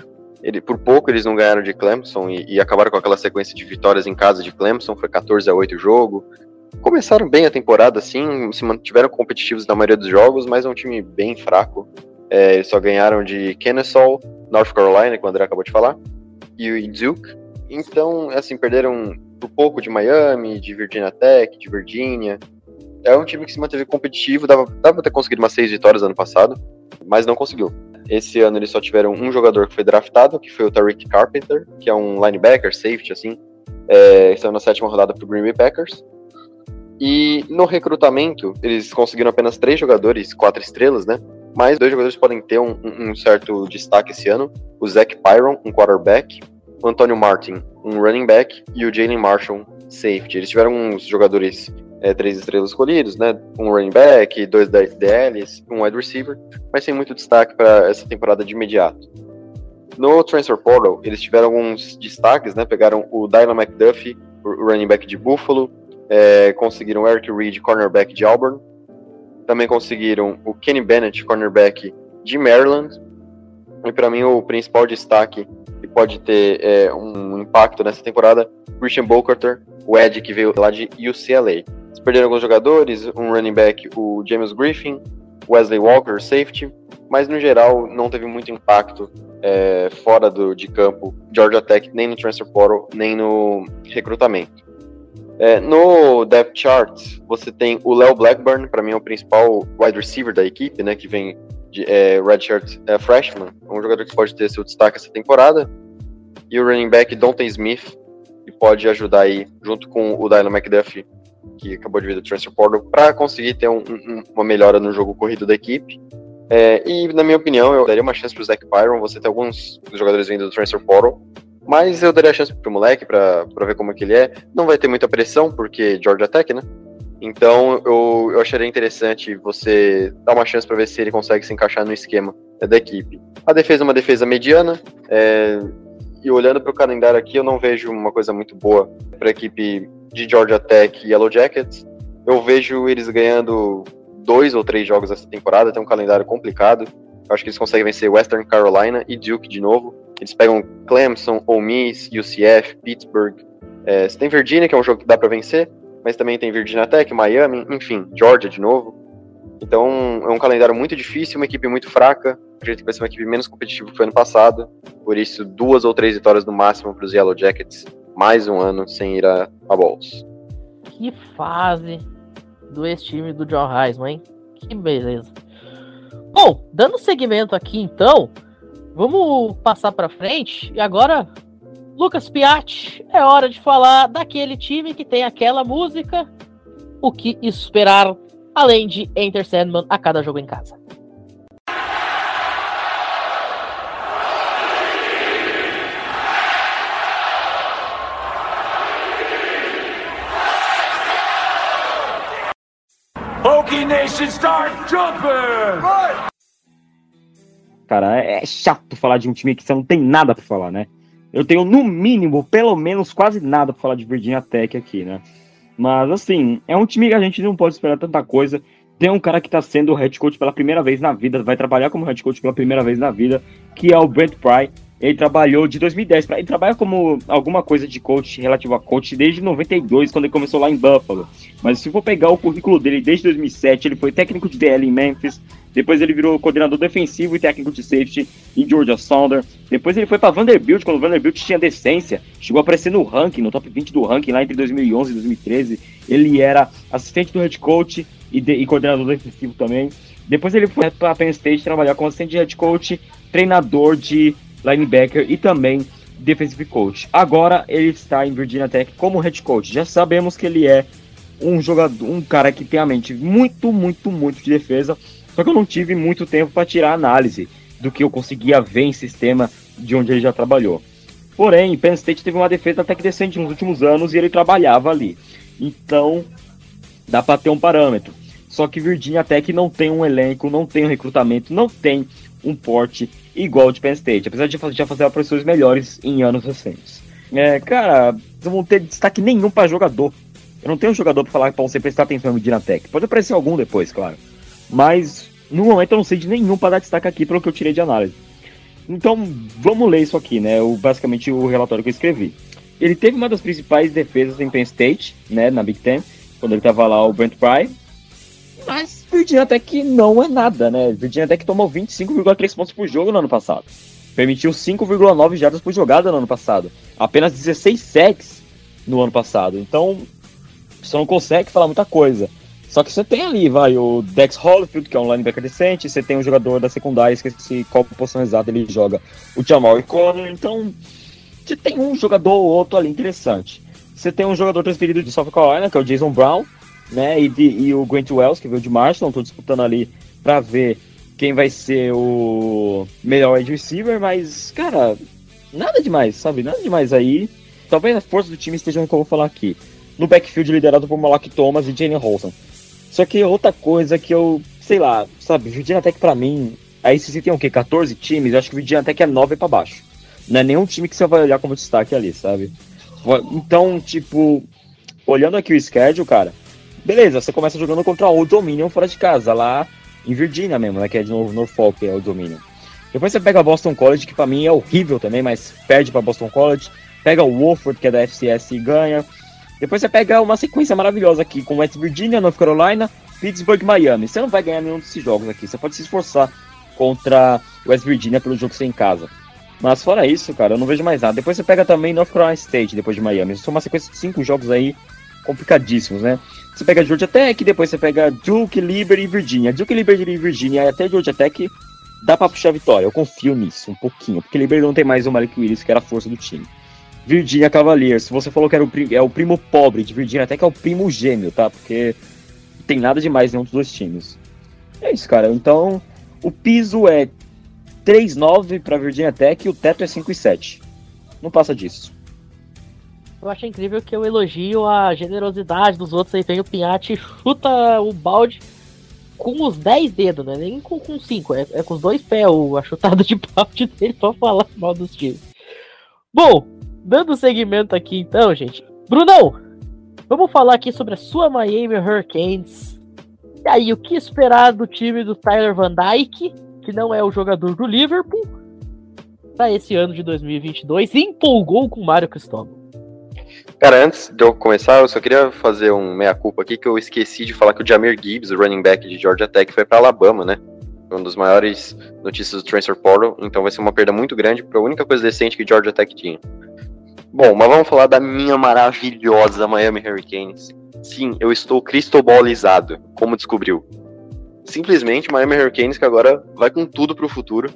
ele, por pouco eles não ganharam de Clemson e, e, acabaram com aquela sequência de vitórias em casa de Clemson, foi 14 a 8 o jogo. Começaram bem a temporada, assim, se mantiveram competitivos na maioria dos jogos, mas é um time bem fraco. É, só ganharam de Kennesaw, North Carolina, que o André acabou de falar, e Duke. Então, assim, perderam por pouco de Miami, de Virginia Tech, de Virginia. É um time que se manteve competitivo, dava, dava ter conseguido umas seis vitórias ano passado, mas não conseguiu. Esse ano eles só tiveram um jogador que foi draftado, que foi o Tariq Carpenter, que é um linebacker, safety, assim. É, saiu na sétima rodada pro Green Bay Packers. E no recrutamento, eles conseguiram apenas três jogadores, quatro estrelas, né? Mas dois jogadores podem ter um, um certo destaque esse ano. O Zach Pyron, um quarterback. O Antônio Martin, um running back. E o Jalen Marshall, safety. Eles tiveram uns jogadores é, três estrelas escolhidos, né? Um running back, dois DLs, um wide receiver, mas sem muito destaque para essa temporada de imediato. No Transfer Portal, eles tiveram alguns destaques, né? Pegaram o Dylan McDuffie, o running back de Buffalo, é, conseguiram o Eric Reed, cornerback de Auburn, também conseguiram o Kenny Bennett, cornerback de Maryland, e para mim o principal destaque pode ter é, um impacto nessa temporada, Christian Bocarter, o Ed que veio lá de UCLA perderam alguns jogadores, um running back, o James Griffin, Wesley Walker, safety, mas no geral não teve muito impacto é, fora do, de campo, Georgia Tech, nem no transfer portal, nem no recrutamento. É, no depth chart, você tem o Léo Blackburn, para mim é o principal wide receiver da equipe, né, que vem de é, redshirt é, freshman, um jogador que pode ter seu destaque essa temporada, e o running back Dante Smith, que pode ajudar aí, junto com o Dylan McDuffie, que acabou de vir do Transfer Portal, para conseguir ter um, um, uma melhora no jogo corrido da equipe. É, e, na minha opinião, eu daria uma chance pro Zach Byron. Você tem alguns jogadores vindo do Transfer Portal, mas eu daria a chance pro moleque para ver como é que ele é. Não vai ter muita pressão, porque Georgia Tech, né? Então eu, eu acharia interessante você dar uma chance para ver se ele consegue se encaixar no esquema da equipe. A defesa é uma defesa mediana, é, e olhando para o calendário aqui, eu não vejo uma coisa muito boa para a equipe de Georgia Tech e Yellow Jackets. Eu vejo eles ganhando dois ou três jogos essa temporada, tem um calendário complicado. Eu acho que eles conseguem vencer Western Carolina e Duke de novo. Eles pegam Clemson, Ole Miss, UCF, Pittsburgh. É, você tem Virginia, que é um jogo que dá para vencer, mas também tem Virginia Tech, Miami, enfim, Georgia de novo. Então é um calendário muito difícil, uma equipe muito fraca. Acredito que vai ser uma equipe menos competitiva que foi ano passado. Por isso, duas ou três vitórias no máximo para os Yellow Jackets mais um ano sem ir a, a Bowls. Que fase do ex-time do John Heisman, hein? Que beleza. Bom, dando seguimento aqui então, vamos passar para frente e agora Lucas Piatti, é hora de falar daquele time que tem aquela música O que esperar, além de Enter Sandman a cada jogo em casa. Hokie Nation start jumping! Cara, é chato falar de um time que você não tem nada pra falar, né? Eu tenho, no mínimo, pelo menos, quase nada pra falar de Virginia Tech aqui, né? Mas, assim, é um time que a gente não pode esperar tanta coisa. Tem um cara que tá sendo head coach pela primeira vez na vida, vai trabalhar como head coach pela primeira vez na vida, que é o Brent Pry. Ele trabalhou de 2010 para ele trabalha como alguma coisa de coach relativo a coach desde 92, quando ele começou lá em Buffalo. Mas se for pegar o currículo dele desde 2007, ele foi técnico de DL em Memphis, depois ele virou coordenador defensivo e técnico de safety em Georgia Southern. Depois ele foi para Vanderbilt, quando o Vanderbilt tinha decência. Chegou a aparecer no ranking, no top 20 do ranking, lá entre 2011 e 2013. Ele era assistente do head coach e, de, e coordenador defensivo também. Depois ele foi para Penn State trabalhar como assistente de head coach, treinador de linebacker e também defensive coach. Agora ele está em Virginia Tech como head coach. Já sabemos que ele é um jogador, um cara que tem a mente muito, muito, muito de defesa. Só que eu não tive muito tempo para tirar análise do que eu conseguia ver em sistema de onde ele já trabalhou. Porém, Penn State teve uma defesa até que decente nos últimos anos e ele trabalhava ali. Então, dá para ter um parâmetro. Só que Virginia Tech não tem um elenco, não tem um recrutamento, não tem um porte igual de Penn State, apesar de já fazer aparições melhores em anos recentes. É, cara, não vão ter destaque nenhum para jogador. Eu não tenho um jogador para falar para você prestar atenção no Dinatec. Pode aparecer algum depois, claro. Mas no momento eu não sei de nenhum para dar destaque aqui pelo que eu tirei de análise. Então, vamos ler isso aqui, né? O, basicamente o relatório que eu escrevi. Ele teve uma das principais defesas em Penn State, né, na Big Ten, quando ele tava lá o Brent Pry. Mas Virginia Tech não é nada, né? Virginia Tech tomou 25,3 pontos por jogo no ano passado. Permitiu 5,9 jardas por jogada no ano passado. Apenas 16 sacks no ano passado. Então, você não consegue falar muita coisa. Só que você tem ali, vai, o Dex Holyfield, que é um linebacker decente, você tem um jogador da secundária, esqueci qual posição exata ele joga, o Jamal Conner, então você tem um jogador ou outro ali interessante. Você tem um jogador transferido de South Carolina, que é o Jason Brown, né? E, de, e o Grant Wells, que veio de Marshall, estou disputando ali para ver quem vai ser o melhor wide receiver, mas, cara, nada demais, sabe? Nada demais aí. Talvez a força do time esteja no que eu vou falar aqui. No backfield liderado por Malak Thomas e Jane Holson. Só que outra coisa que eu, sei lá, sabe, Virginia Tech pra mim, aí se tem o quê? 14 times, eu acho que Virginia Tech é 9 para baixo. Não é nenhum time que você vai olhar como destaque ali, sabe? Então, tipo, olhando aqui o schedule, cara, Beleza, você começa jogando contra o Dominion fora de casa, lá em Virgínia mesmo, né? Que é de novo Norfolk, é o Dominion. Depois você pega a Boston College, que para mim é horrível também, mas perde para Boston College. Pega o Wofford, que é da FCS, e ganha. Depois você pega uma sequência maravilhosa aqui com West Virginia, North Carolina, Pittsburgh Miami. Você não vai ganhar nenhum desses jogos aqui. Você pode se esforçar contra West Virginia pelo jogo que você em casa. Mas fora isso, cara, eu não vejo mais nada. Depois você pega também North Carolina State, depois de Miami. Isso é uma sequência de cinco jogos aí complicadíssimos, né? Você pega Georgia Tech, depois você pega Duke, Liberty e Virginia. Duke, Liberty e Virginia e até Georgia Tech dá pra puxar a vitória. Eu confio nisso um pouquinho, porque Liberty não tem mais o Malik Willis, que era a força do time. Virginia Cavaliers, você falou que era o, é o primo pobre de Virginia Tech, é o primo gêmeo, tá? Porque tem nada demais nenhum dos dois times. É isso, cara. Então, o piso é 3,9 para Virginia Tech e o teto é 5,7. Não passa disso. Eu acho incrível que eu elogio a generosidade dos outros aí. Vem o Pinhate chuta o balde com os 10 dedos, né? Nem com 5, é, é, com os dois pés a chutada de balde (laughs) dele pra falar mal dos times. Bom, dando seguimento aqui então, gente. Brunão, vamos falar aqui sobre a sua Miami Hurricanes. E aí, o que esperar do time do Tyler Van Dyke, que não é o jogador do Liverpool, para esse ano de 2022 e empolgou com o Mário Cristóvão? Cara, antes de eu começar, eu só queria fazer um meia-culpa aqui, que eu esqueci de falar que o Jamir Gibbs, o running back de Georgia Tech, foi para Alabama, né? Foi um dos maiores notícias do Transfer Portal, então vai ser uma perda muito grande, porque a única coisa decente que Georgia Tech tinha. Bom, mas vamos falar da minha maravilhosa Miami Hurricanes. Sim, eu estou cristobolizado, como descobriu. simplesmente Miami Hurricanes que agora vai com tudo pro futuro.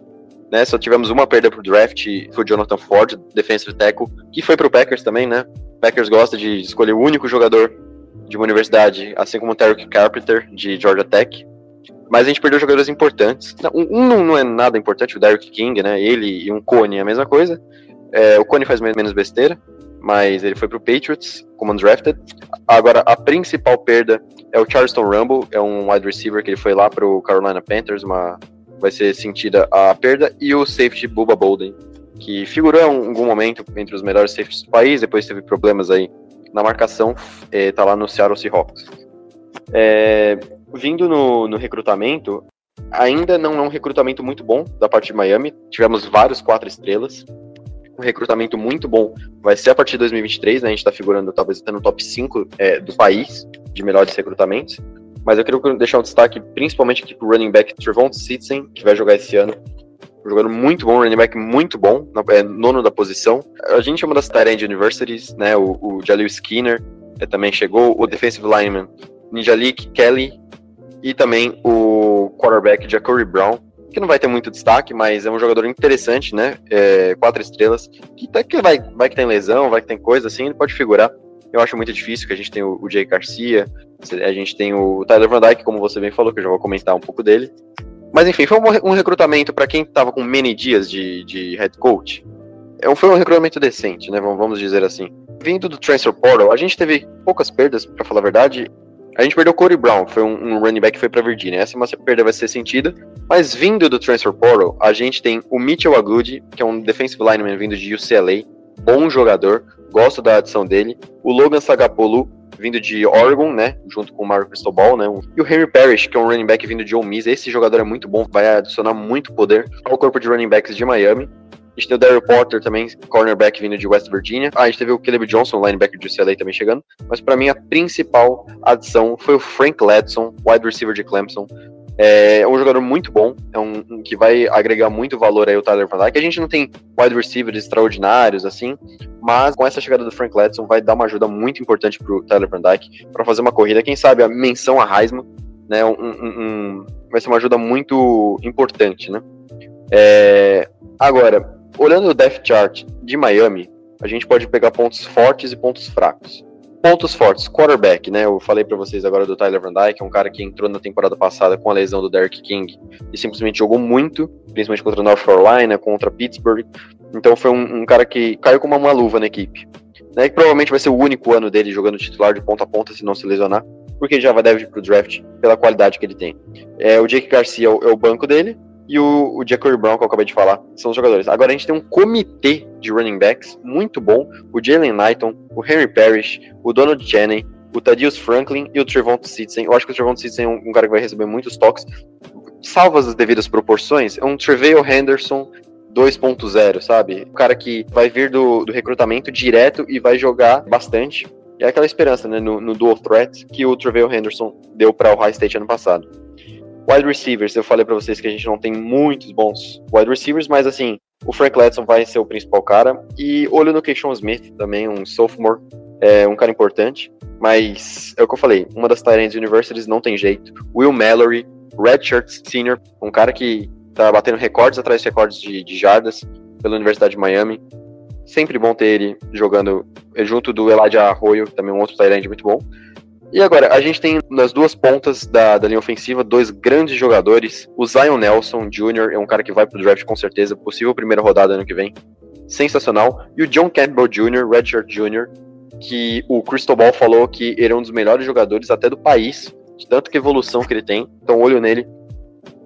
Né, só tivemos uma perda pro draft, foi o Jonathan Ford, defensive tackle, que foi pro Packers também, né? Packers gosta de escolher o único jogador de uma universidade, assim como o Tarek Carpenter, de Georgia Tech. Mas a gente perdeu jogadores importantes. Um não é nada importante, o Derek King, né? Ele e um Cone é a mesma coisa. É, o Cone faz menos besteira, mas ele foi pro Patriots como undrafted. Agora, a principal perda é o Charleston Rumble, é um wide receiver que ele foi lá pro Carolina Panthers, uma vai ser sentida a perda, e o safety Bubba Bolden, que figurou em algum momento entre os melhores safeties do país, depois teve problemas aí na marcação, é, tá lá no Seattle Seahawks. É, vindo no, no recrutamento, ainda não é um recrutamento muito bom da parte de Miami, tivemos vários quatro estrelas, um recrutamento muito bom vai ser a partir de 2023, né? A gente está figurando talvez até no top 5 é, do país de melhores recrutamentos. Mas eu queria deixar um destaque principalmente aqui pro running back Trevon Citizen, que vai jogar esse ano. Jogador muito bom, running back muito bom, é, nono da posição. A gente chama das Tyrant Universities, né? O, o Jalil Skinner é, também chegou, o defensive lineman Nijalik Kelly e também o quarterback Jacory Brown, que não vai ter muito destaque, mas é um jogador interessante, né? É, quatro estrelas, que, tá, que vai, vai que tem lesão, vai que tem coisa assim, ele pode figurar. Eu acho muito difícil, que a gente tem o, o Jay Garcia, a gente tem o Tyler Van Dyke, como você bem falou, que eu já vou comentar um pouco dele. Mas enfim, foi um, um recrutamento para quem estava com many dias de, de head coach. É, foi um recrutamento decente, né? Vamos dizer assim. Vindo do transfer portal, a gente teve poucas perdas, para falar a verdade. A gente perdeu o Corey Brown, foi um, um running back que foi para Virginia. Essa é perda vai ser sentida. Mas vindo do transfer portal, a gente tem o Mitchell Agudi, que é um defensive lineman vindo de UCLA, bom jogador, gosto da adição dele. O Logan Sagapolu, vindo de Oregon, né, junto com o Mario Cristobal, né, e o Henry Parrish, que é um running back vindo de Ole Miss. Esse jogador é muito bom, vai adicionar muito poder ao corpo de running backs de Miami. A gente tem o Daryl Potter também, cornerback vindo de West Virginia. Ah, a gente teve o Caleb Johnson, linebacker de UCLA também chegando. Mas para mim a principal adição foi o Frank Ledson, wide receiver de Clemson. É um jogador muito bom, é um, um que vai agregar muito valor aí o Tyler Van Dyke. A gente não tem wide receivers extraordinários assim, mas com essa chegada do Frank Ledson vai dar uma ajuda muito importante pro Tyler Van Dyke para fazer uma corrida, quem sabe a menção a Heisman, né? Um, um, vai ser uma ajuda muito importante, né? É, agora, olhando o depth chart de Miami, a gente pode pegar pontos fortes e pontos fracos. Pontos fortes, quarterback, né? Eu falei para vocês agora do Tyler Van Dyke, é um cara que entrou na temporada passada com a lesão do Derrick King e simplesmente jogou muito, principalmente contra North Carolina, contra Pittsburgh. Então foi um, um cara que caiu com uma luva na equipe. Né, que provavelmente vai ser o único ano dele jogando titular de ponta a ponta se não se lesionar, porque já vai deve ir pro draft pela qualidade que ele tem. É, o Jake Garcia é o, é o banco dele, e o, o Jackery Brown, que eu acabei de falar, são os jogadores. Agora a gente tem um comitê de running backs muito bom: o Jalen Knighton, o Henry Parrish, o Donald Channing, o Thaddeus Franklin e o Trevon Citizen. Eu acho que o Trevon Citizen é um, um, cara que vai receber muitos toques. Salvas as devidas proporções, é um Treveo Henderson 2.0, sabe? Um cara que vai vir do, do recrutamento direto e vai jogar bastante. É aquela esperança, né, no, no dual threat que o Treveo Henderson deu para o High State ano passado. Wide receivers, eu falei para vocês que a gente não tem muitos bons wide receivers, mas assim, o Frank Ledson vai ser o principal cara. E olho no Keishon Smith também, um sophomore, é um cara importante. Mas é o que eu falei, uma das Tyrants Universities não tem jeito. Will Mallory, Redshirt Senior, um cara que tá batendo recordes atrás de recordes de, de jardas pela Universidade de Miami. Sempre bom ter ele jogando junto do Elijah Arroyo, também um outro Tyrant muito bom. E agora, a gente tem nas duas pontas da, da linha ofensiva dois grandes jogadores. O Zion Nelson Jr. é um cara que vai pro draft com certeza, possível primeira rodada ano que vem. Sensacional. E o John Campbell Jr., Redshirt Jr., que o Cristobal falou que ele é um dos melhores jogadores até do país, de tanto que evolução que ele tem. Então, olho nele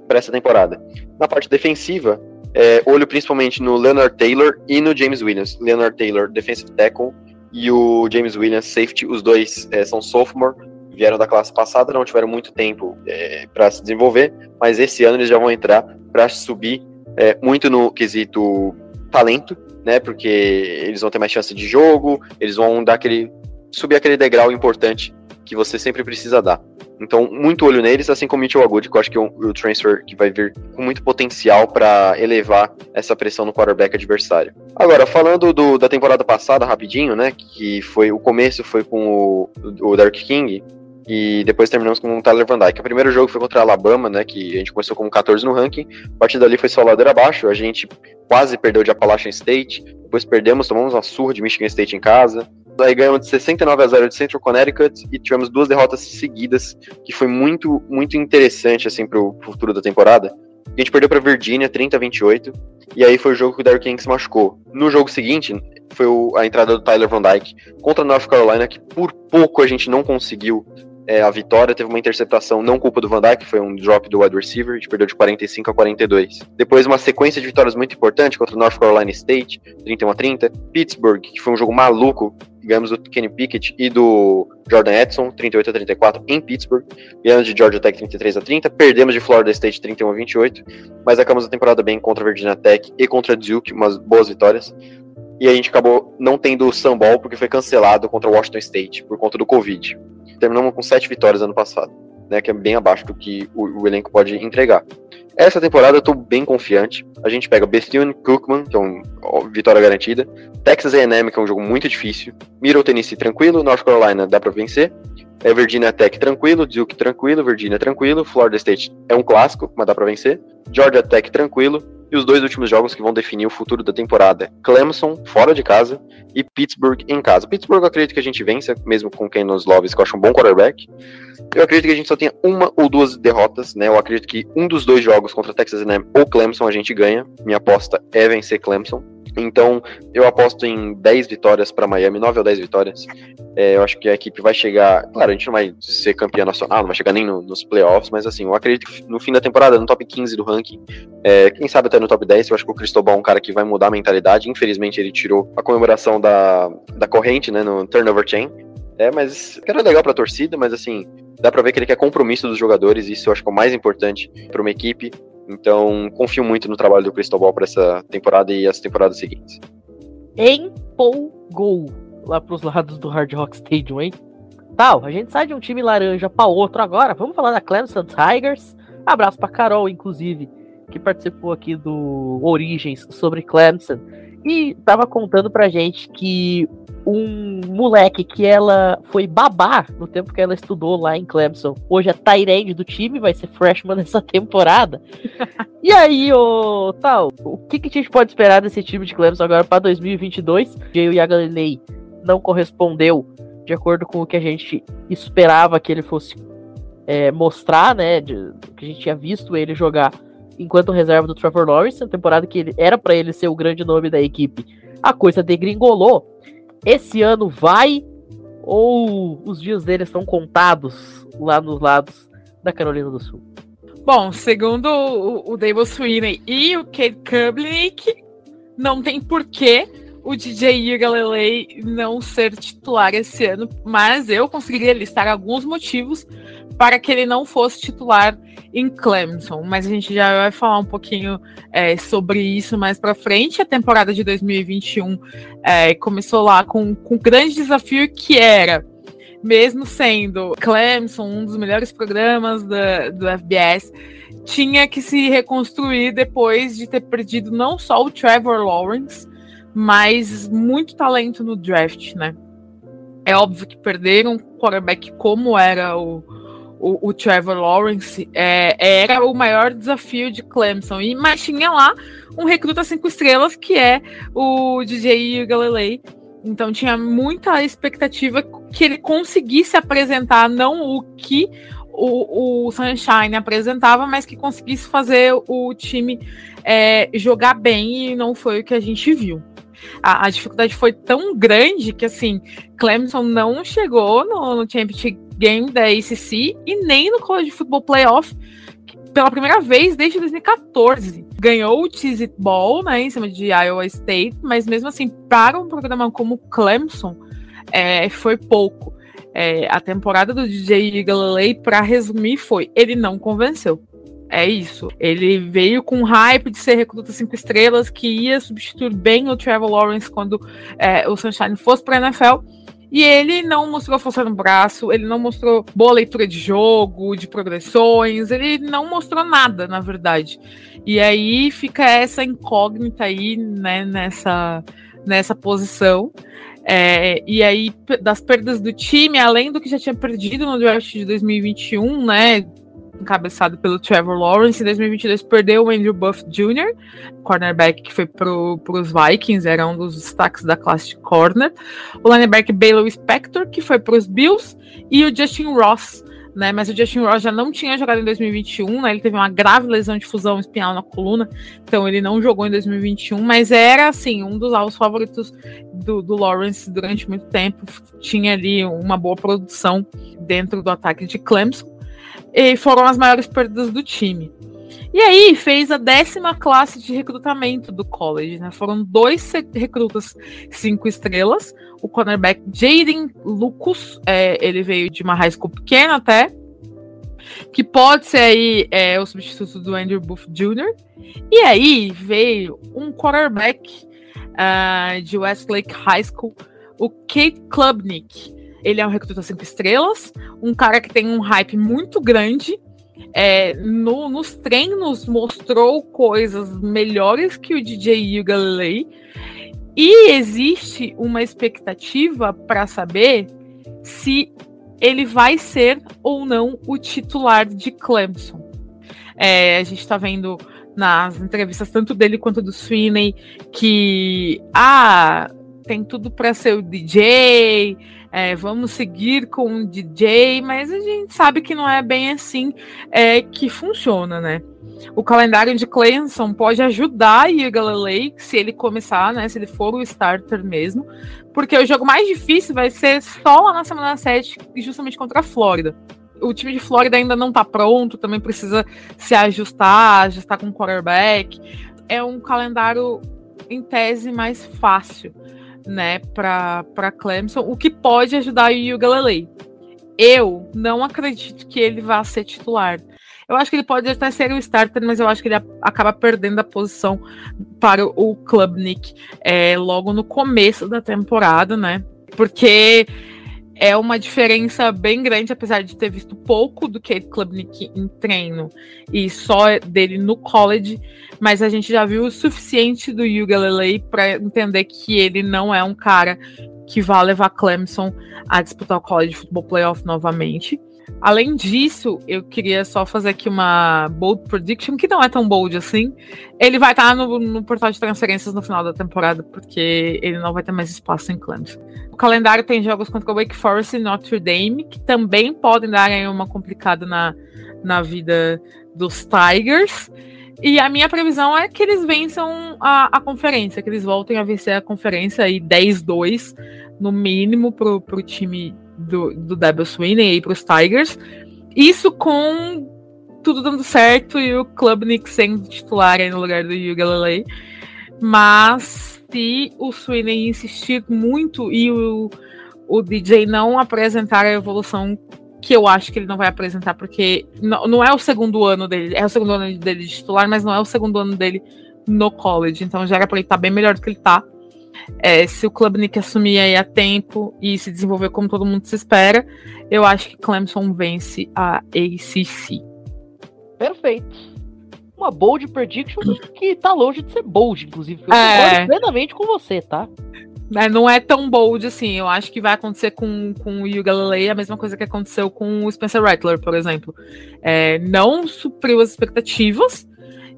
para essa temporada. Na parte defensiva, é, olho principalmente no Leonard Taylor e no James Williams. Leonard Taylor, defensive tackle, e o James Williams, safety, os dois é, são sophomore, vieram da classe passada, não tiveram muito tempo é, para se desenvolver, mas esse ano eles já vão entrar para subir é, muito no quesito talento, né? Porque eles vão ter mais chance de jogo, eles vão dar aquele subir aquele degrau importante que você sempre precisa dar. Então, muito olho neles, assim como o Mitchell Agud, que eu acho que é o, transfer que vai vir com muito potencial para elevar essa pressão no quarterback adversário. Agora, falando do, da temporada passada, rapidinho, né, que foi o começo foi com o, o Dark King, E depois terminamos com o Tyler Van Dyke. O primeiro jogo foi contra a Alabama, né? Que a gente começou com 14 no ranking. A partir dali foi só ladeira abaixo. A gente quase perdeu de Appalachian State. Depois perdemos, tomamos uma surra de Michigan State em casa. Aí ganhamos de 69 a 0 de Central Connecticut e tivemos duas derrotas seguidas, que foi muito, muito interessante, assim, pro, pro futuro da temporada. A gente perdeu para Virginia 30 a 28, e aí foi o jogo que o Derrick King se machucou. No jogo seguinte, foi o, a entrada do Tyler Van Dyke contra a North Carolina, que por pouco a gente não conseguiu é, a vitória. Teve uma interceptação, não culpa do Van Dyke, foi um drop do wide receiver, a gente perdeu de 45 a 42. Depois, uma sequência de vitórias muito importante contra o North Carolina State, 31 a 30. Pittsburgh, que foi um jogo maluco, ganhamos do Kenny Pickett e do Jordan Edson, 38 a 34 em Pittsburgh. Ganhamos de Georgia Tech 33 a 30, perdemos de Florida State 31 a 28, mas acabamos a temporada bem contra a Virginia Tech e contra a Duke, umas boas vitórias. E a gente acabou não tendo o Sunball porque foi cancelado contra o Washington State por conta do Covid. Terminamos com sete vitórias ano passado, né, que é bem abaixo do que o, o elenco pode entregar. Essa temporada eu tô bem confiante. A gente pega Bethune Cookman, que é uma vitória garantida. Texas A&M, que é um jogo muito difícil. Middle Tennessee tranquilo. North Carolina dá pra vencer. É Virginia Tech tranquilo. Duke tranquilo. Virginia tranquilo. Florida State é um clássico, mas dá pra vencer. Georgia Tech tranquilo. E os dois últimos jogos que vão definir o futuro da temporada: Clemson, fora de casa, e Pittsburgh em casa. Pittsburgh eu acredito que a gente vença, mesmo com quem nos Loves, que eu acho um bom quarterback. Eu acredito que a gente só tenha uma ou duas derrotas, né? Eu acredito que um dos dois jogos contra Texas A&M ou Clemson a gente ganha. Minha aposta é vencer Clemson. Então, eu aposto em 10 vitórias para Miami, 9 ou 10 vitórias. É, eu acho que a equipe vai chegar. Claro, a gente não vai ser campeã nacional, não vai chegar nem no, nos playoffs, mas assim, eu acredito que no fim da temporada, no top 15 do ranking, é, quem sabe até no top 10, eu acho que o Cristobal é um cara que vai mudar a mentalidade. Infelizmente, ele tirou a comemoração da, da corrente, né, no turnover chain. É, mas era legal pra torcida, mas assim, dá pra ver que ele quer compromisso dos jogadores, isso eu acho que é o mais importante para uma equipe. Então, confio muito no trabalho do Cristobal para essa temporada e as temporadas seguintes. Empolgou lá pros lados do Hard Rock Stadium, hein? Tal, a gente sai de um time laranja para outro agora. Vamos falar da Clemson Tigers. Abraço para Carol, inclusive, que participou aqui do Origens sobre Clemson e tava contando pra gente que um moleque que ela foi babar no tempo que ela estudou lá em Clemson. Hoje é Tyrande do time, vai ser freshman (laughs) nessa temporada. e aí, ô tal, o que, que a gente pode esperar desse time de Clemson agora para 2022? Jay Yagalilei não correspondeu de acordo com o que a gente esperava que ele fosse é, mostrar, né? De, que a gente tinha visto ele jogar enquanto reserva do Trevor Lawrence, na temporada que ele era para ele ser o grande nome da equipe. A coisa degringolou esse ano vai ou os dias dele estão contados lá nos lados da Carolina do Sul? Bom, segundo o, o Dave Sweeney e o Kate Kublick, não tem porquê o DJ Galilei não ser titular esse ano, mas eu conseguiria listar alguns motivos para que ele não fosse titular em Clemson. Mas a gente já vai falar um pouquinho é, sobre isso mais para frente. A temporada de 2021 é, começou lá com, com um grande desafio que era mesmo sendo Clemson um dos melhores programas da, do FBS, tinha que se reconstruir depois de ter perdido não só o Trevor Lawrence, mas muito talento no draft, né? É óbvio que perderam um quarterback como era o, o, o Trevor Lawrence é, era o maior desafio de Clemson. E, mas tinha lá um recruta cinco estrelas que é o DJ Galilei. Então tinha muita expectativa que ele conseguisse apresentar não o que o, o Sunshine apresentava, mas que conseguisse fazer o time é, jogar bem e não foi o que a gente viu. A, a, dificuldade foi tão grande que assim Clemson não chegou no, no Championship Game da ACC e nem no College Football Playoff pela primeira vez desde 2014. Ganhou o Cheez Ball, né, em cima de Iowa State, mas mesmo assim, para um programa como Clemson, é, foi pouco. É, a temporada do DJ Galilei, para resumir, foi: ele não convenceu. É isso. Ele veio com hype de ser recruta cinco estrelas, que ia substituir bem o Trevor Lawrence quando é, o Sunshine fosse para a NFL e ele não mostrou força no braço, ele não mostrou boa leitura de jogo, de progressões, ele não mostrou nada, na verdade. E aí fica essa incógnita aí, né, nessa, nessa posição. É, e aí, das perdas do time, além do que já tinha perdido no draft de 2021, né? Encabeçado pelo Trevor Lawrence, em 2022 perdeu o Andrew Buff Jr., cornerback que foi para os Vikings, era um dos destaques da classe de corner. O linebacker Baylor Spector, que foi para os Bills, e o Justin Ross, né? Mas o Justin Ross já não tinha jogado em 2021, né? Ele teve uma grave lesão de fusão espinhal na coluna, então ele não jogou em 2021, mas era assim, um dos alvos favoritos do, do Lawrence durante muito tempo. Tinha ali uma boa produção dentro do ataque de Clemson. E foram as maiores perdas do time. E aí fez a décima classe de recrutamento do college, né? Foram dois recrutas cinco estrelas, o cornerback Jaden Lucas, é, ele veio de uma high school pequena até, que pode ser aí é, o substituto do Andrew Booth Jr. E aí veio um quarterback uh, de Westlake High School, o Kate Klubnik. Ele é um recruta cinco estrelas, um cara que tem um hype muito grande. É, no, nos treinos mostrou coisas melhores que o DJ Galilei. E existe uma expectativa para saber se ele vai ser ou não o titular de Clemson. É, a gente está vendo nas entrevistas tanto dele quanto do Sweeney que ah, tem tudo para ser o DJ, é, vamos seguir com o DJ, mas a gente sabe que não é bem assim é, que funciona, né? O calendário de Clemson pode ajudar o Galilei se ele começar, né? Se ele for o starter mesmo, porque o jogo mais difícil vai ser só lá na semana 7, justamente contra a Flórida. O time de Flórida ainda não tá pronto, também precisa se ajustar, ajustar com o quarterback. É um calendário, em tese, mais fácil né, para Clemson, o que pode ajudar o Galilei. Eu não acredito que ele vá ser titular. Eu acho que ele pode até ser o starter, mas eu acho que ele acaba perdendo a posição para o Klubnik é, logo no começo da temporada, né? Porque é uma diferença bem grande, apesar de ter visto pouco do Kate Klubnik em treino e só dele no college, mas a gente já viu o suficiente do Hugh Galilei para entender que ele não é um cara que vai levar Clemson a disputar o College Football Playoff novamente. Além disso, eu queria só fazer aqui uma bold prediction, que não é tão bold assim. Ele vai estar no, no, portal de transferências no final da temporada, porque ele não vai ter mais espaço em Clemson. O calendário tem jogos contra o Wake Forest e Notre Dame, que também podem dar uma complicada na, na vida dos Tigers. E a minha previsão é que eles vençam a, a conferência, que eles voltem a vencer a conferência aí 10-2, no mínimo, pro, pro time do, do Devil Sweeney para os Tigers. Isso com tudo dando certo e o Klubnik sendo titular aí no lugar do Hugh Galilei. Mas se o Sweeney insistir muito e o, o DJ não apresentar a evolução que eu acho que ele não vai apresentar, porque não, não é o segundo ano dele, é o segundo ano dele de titular, mas não é o segundo ano dele no college. Então já era para ele estar tá bem melhor do que ele está. É, se o Klubnik assumir aí a tempo e se desenvolver como todo mundo se espera, eu acho que Clemson vence a ACC. Perfeito. Uma bold prediction que tá longe de ser bold, inclusive. Eu é. concordo plenamente com você, tá? Mas não é tão bold assim. Eu acho que vai acontecer com, com o Hugh Galilei a mesma coisa que aconteceu com o Spencer Rattler, por exemplo. É, não supriu as expectativas,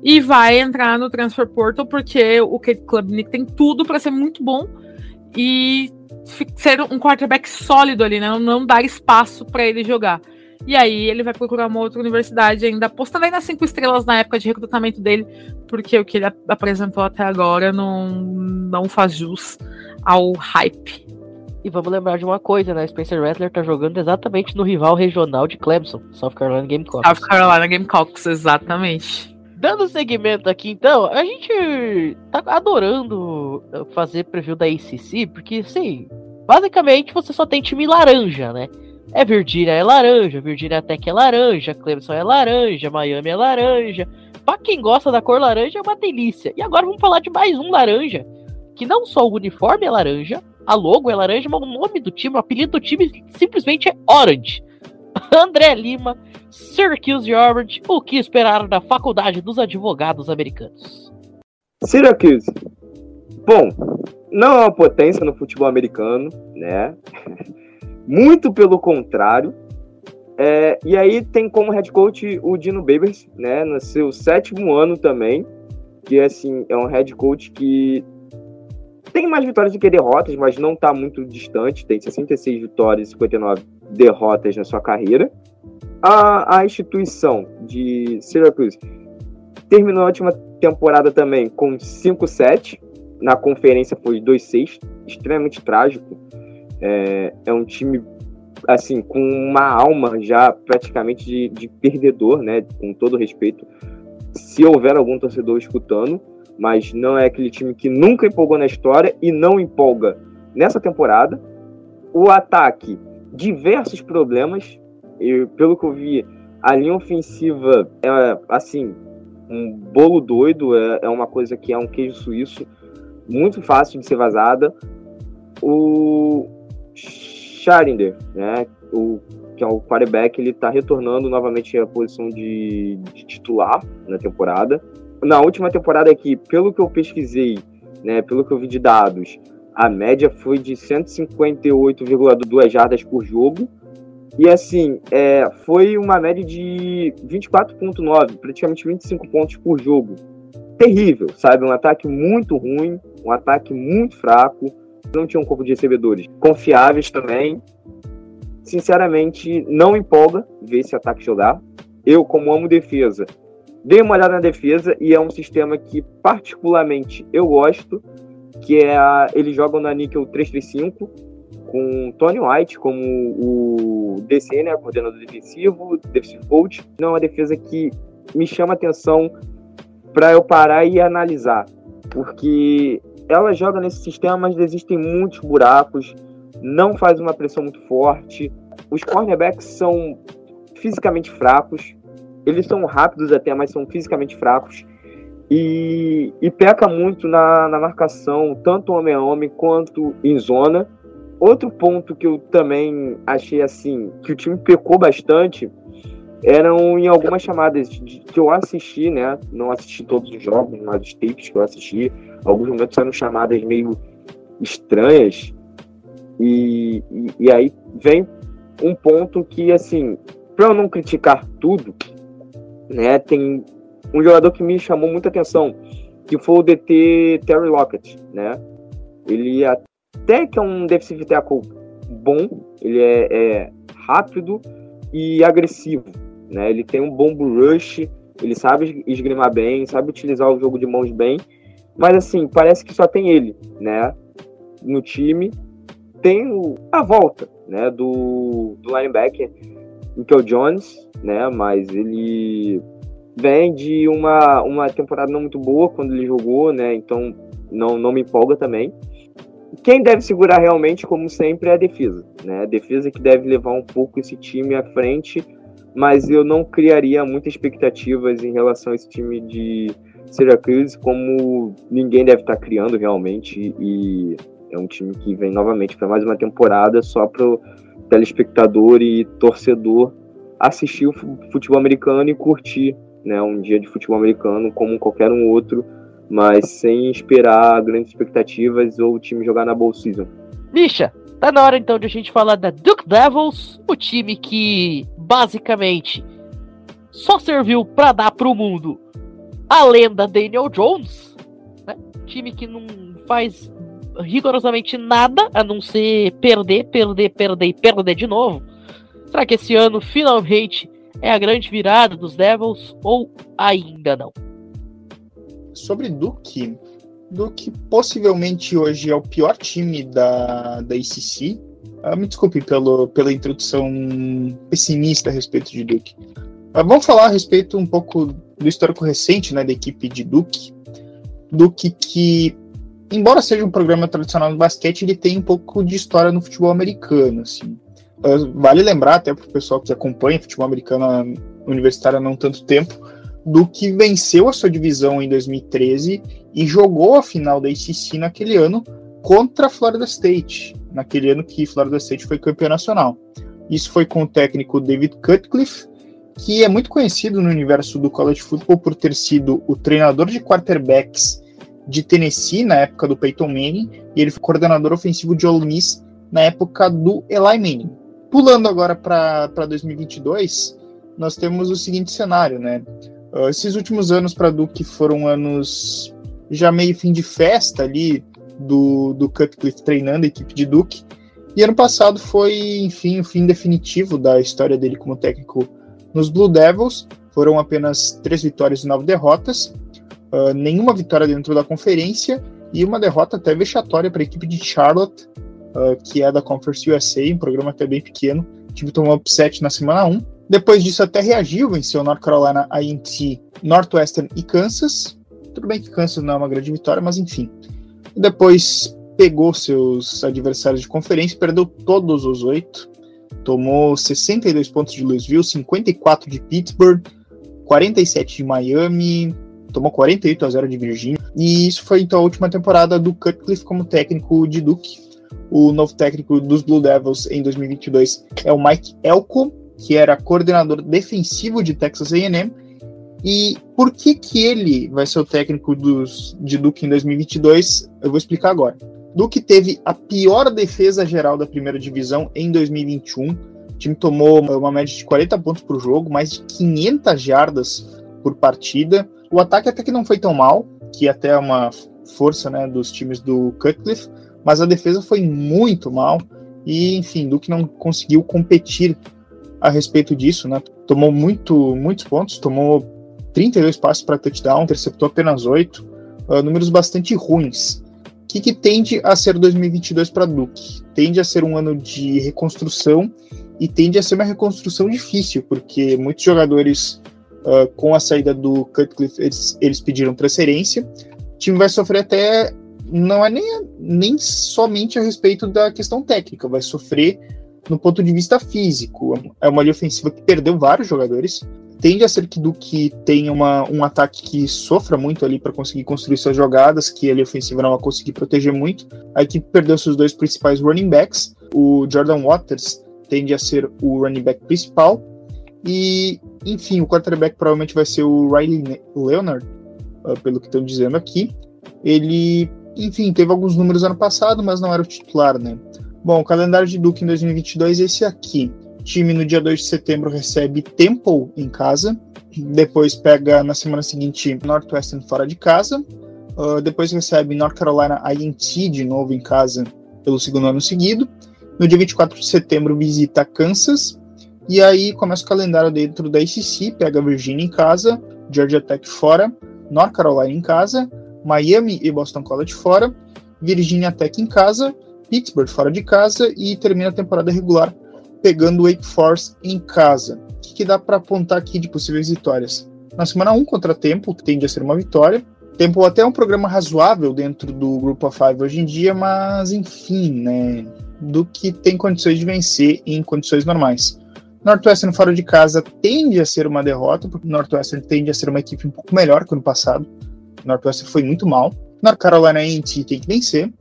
e vai entrar no Transfer Portal porque o Kate Klubnik tem tudo para ser muito bom e ser um quarterback sólido ali, né? Não dar espaço para ele jogar. E aí ele vai procurar uma outra universidade ainda, apostando nas cinco estrelas na época de recrutamento dele, porque o que ele apresentou até agora não, não faz jus ao hype. E vamos lembrar de uma coisa, né? Spencer Rattler tá jogando exatamente no rival regional de Clemson, South Carolina Gamecocks. South Carolina Gamecocks, exatamente. Dando segmento aqui, então, a gente tá adorando fazer preview da ACC, porque, assim, basicamente você só tem time laranja, né? É Virginia é laranja, Virginia Tech é laranja, Clemson é laranja, Miami é laranja. Pra quem gosta da cor laranja é uma delícia. E agora vamos falar de mais um laranja, que não só o uniforme é laranja, a logo é laranja, mas o nome do time, o apelido do time simplesmente é Orange. André Lima, Syracuse Orange, o que esperar da Faculdade dos Advogados Americanos? Syracuse. Bom, não é uma potência no futebol americano, né? (laughs) Muito pelo contrário. É, e aí tem como head coach o Dino Babers, né? No seu sétimo ano também, que assim é um head coach que tem mais vitórias do que derrotas, mas não está muito distante. Tem 66 vitórias e 59 derrotas na sua carreira. A, a instituição de Syracuse terminou a última temporada também com 5-7. Na conferência foi 2-6, extremamente trágico. É, é um time assim com uma alma já praticamente de, de perdedor, né? Com todo respeito, se houver algum torcedor escutando, mas não é aquele time que nunca empolgou na história e não empolga nessa temporada. O ataque, diversos problemas. E, pelo que eu vi, a linha ofensiva é assim um bolo doido, é, é uma coisa que é um queijo suíço muito fácil de ser vazada. O Scharinder, né, o, que é o quarterback, ele está retornando novamente à posição de, de, titular na temporada. Na última temporada aqui, pelo que eu pesquisei, né, pelo que eu vi de dados, a média foi de 158,2 jardas por jogo. E assim, é, foi uma média de 24,9, praticamente 25 pontos por jogo. Terrível, sabe? Um ataque muito ruim, um ataque muito fraco. Não tinha um corpo de recebedores confiáveis também. Sinceramente, não empolga ver esse ataque jogar. Eu, como amo defesa, dei uma olhada na defesa e é um sistema que, particularmente, eu gosto, que é a, eles jogam na Nickel 335, com Tony White como o DC, né, coordenador defensivo, defensive coach. Não é uma defesa que me chama atenção para eu parar e analisar, porque ela joga nesse sistema, mas existem muitos buracos, não faz uma pressão muito forte. Os cornerbacks são fisicamente fracos, eles são rápidos até, mas são fisicamente fracos. E, e peca muito na, na marcação, tanto homem a homem quanto em zona. Outro ponto que eu também achei assim, que o time pecou bastante, eram em algumas chamadas que eu assisti, né? Não assisti todos os jogos, mas os tapes que eu assisti, alguns momentos eram chamadas meio estranhas. E, e, e aí vem um ponto que, assim, para eu não criticar tudo, né? Tem um jogador que me chamou muita atenção, que foi o DT Terry Lockett, né? Ele até que é um defensive tackle bom, ele é, é rápido e agressivo, né? Ele tem um bom rush, ele sabe esgrimar bem, sabe utilizar o jogo de mãos bem, mas assim, parece que só tem ele, né? No time. Tem o, a volta, né? Do, do linebacker, Michael Jones, né? Mas ele vem de uma, uma temporada não muito boa quando ele jogou, né? Então não, não me empolga também quem deve segurar realmente, como sempre, é a defesa. Né? A defesa que deve levar um pouco esse time à frente, mas eu não criaria muitas expectativas em relação a esse time de Syracuse, como ninguém deve estar criando realmente. E é um time que vem novamente para mais uma temporada só para o telespectador e torcedor assistir o futebol americano e curtir né, um dia de futebol americano como qualquer um outro mas sem esperar grandes expectativas ou o time jogar na Bowl Season. Misha, tá na hora então de a gente falar da Duke Devils, o time que basicamente só serviu para dar pro mundo a lenda Daniel Jones, né? Time que não faz rigorosamente nada a não ser perder, perder, perder e perder de novo. Será que esse ano finalmente é a grande virada dos Devils ou ainda não? sobre Duke, Duke possivelmente hoje é o pior time da, da ACC. Ah, me desculpe pelo, pela introdução pessimista a respeito de Duke. Uh, vamos falar a respeito um pouco do histórico recente né, da equipe de Duke. Duke que, embora seja um programa tradicional no basquete, ele tem um pouco de história no futebol americano. Assim. Uh, vale lembrar, até para o pessoal que acompanha futebol americano universitário há não tanto tempo, do que venceu a sua divisão em 2013 e jogou a final da ACC naquele ano contra a Florida State, naquele ano que Florida State foi campeão nacional. Isso foi com o técnico David Cutcliffe, que é muito conhecido no universo do college football por ter sido o treinador de quarterbacks de Tennessee na época do Peyton Manning e ele foi coordenador ofensivo de Ole Miss na época do Eli Manning. Pulando agora para 2022, nós temos o seguinte cenário, né? Uh, esses últimos anos para Duke foram anos já meio fim de festa ali do, do Cutcliffe treinando a equipe de Duke. E ano passado foi, enfim, o fim definitivo da história dele como técnico nos Blue Devils. Foram apenas três vitórias e nove derrotas, uh, nenhuma vitória dentro da conferência e uma derrota até vexatória para a equipe de Charlotte, uh, que é da Conference USA, um programa até bem pequeno. O time tomou upset na semana 1. Depois disso, até reagiu, venceu North Carolina, A&T, Northwestern e Kansas. Tudo bem que Kansas não é uma grande vitória, mas enfim. Depois pegou seus adversários de conferência, perdeu todos os oito, tomou 62 pontos de Louisville, 54 de Pittsburgh, 47 de Miami, tomou 48 a 0 de Virgínia. E isso foi então a última temporada do Cutcliffe como técnico de Duke. O novo técnico dos Blue Devils em 2022 é o Mike Elko, que era coordenador defensivo de Texas A&M. E por que que ele vai ser o técnico dos, de Duke em 2022? Eu vou explicar agora. Duke teve a pior defesa geral da primeira divisão em 2021. O time tomou uma média de 40 pontos por jogo, mais de 500 jardas por partida. O ataque até que não foi tão mal, que até é uma força né, dos times do Cutcliffe, mas a defesa foi muito mal e, enfim, Duke não conseguiu competir a respeito disso, né? Tomou muito, muitos pontos, tomou 32 passes para touchdown, interceptou apenas 8, uh, números bastante ruins. O que, que tende a ser 2022 para Duke? Tende a ser um ano de reconstrução e tende a ser uma reconstrução difícil, porque muitos jogadores uh, com a saída do Cutcliffe, eles, eles pediram transferência. O time vai sofrer até, não é nem, nem somente a respeito da questão técnica, vai sofrer no ponto de vista físico. É uma linha ofensiva que perdeu vários jogadores, tende a ser que Duque tenha uma, um ataque que sofra muito ali para conseguir construir suas jogadas, que a ofensiva não vai conseguir proteger muito. A equipe perdeu seus dois principais running backs. O Jordan Waters tende a ser o running back principal. E, enfim, o quarterback provavelmente vai ser o Riley Leonard, uh, pelo que estão dizendo aqui. Ele, enfim, teve alguns números ano passado, mas não era o titular, né? Bom, o calendário de Duke em 2022 é esse aqui time no dia 2 de setembro recebe Temple em casa, depois pega na semana seguinte Northwestern fora de casa, uh, depois recebe North Carolina A&T de novo em casa pelo segundo ano seguido. No dia 24 de setembro visita Kansas, e aí começa o calendário dentro da ACC, pega Virginia em casa, Georgia Tech fora, North Carolina em casa, Miami e Boston College fora, Virginia Tech em casa, Pittsburgh fora de casa e termina a temporada regular pegando o Wake Forest em casa. O que, que dá para apontar aqui de possíveis vitórias? Na semana 1 contra Tempo, tende a ser uma vitória. Tempo até é um programa razoável dentro do Grupo of Five hoje em dia, mas enfim, né? Do que tem condições de vencer em condições normais. Northwestern fora de casa tende a ser uma derrota, porque Northwestern tende a ser uma equipe um pouco melhor que o ano passado. Northwestern foi muito mal. North Carolina A&T tem que vencer.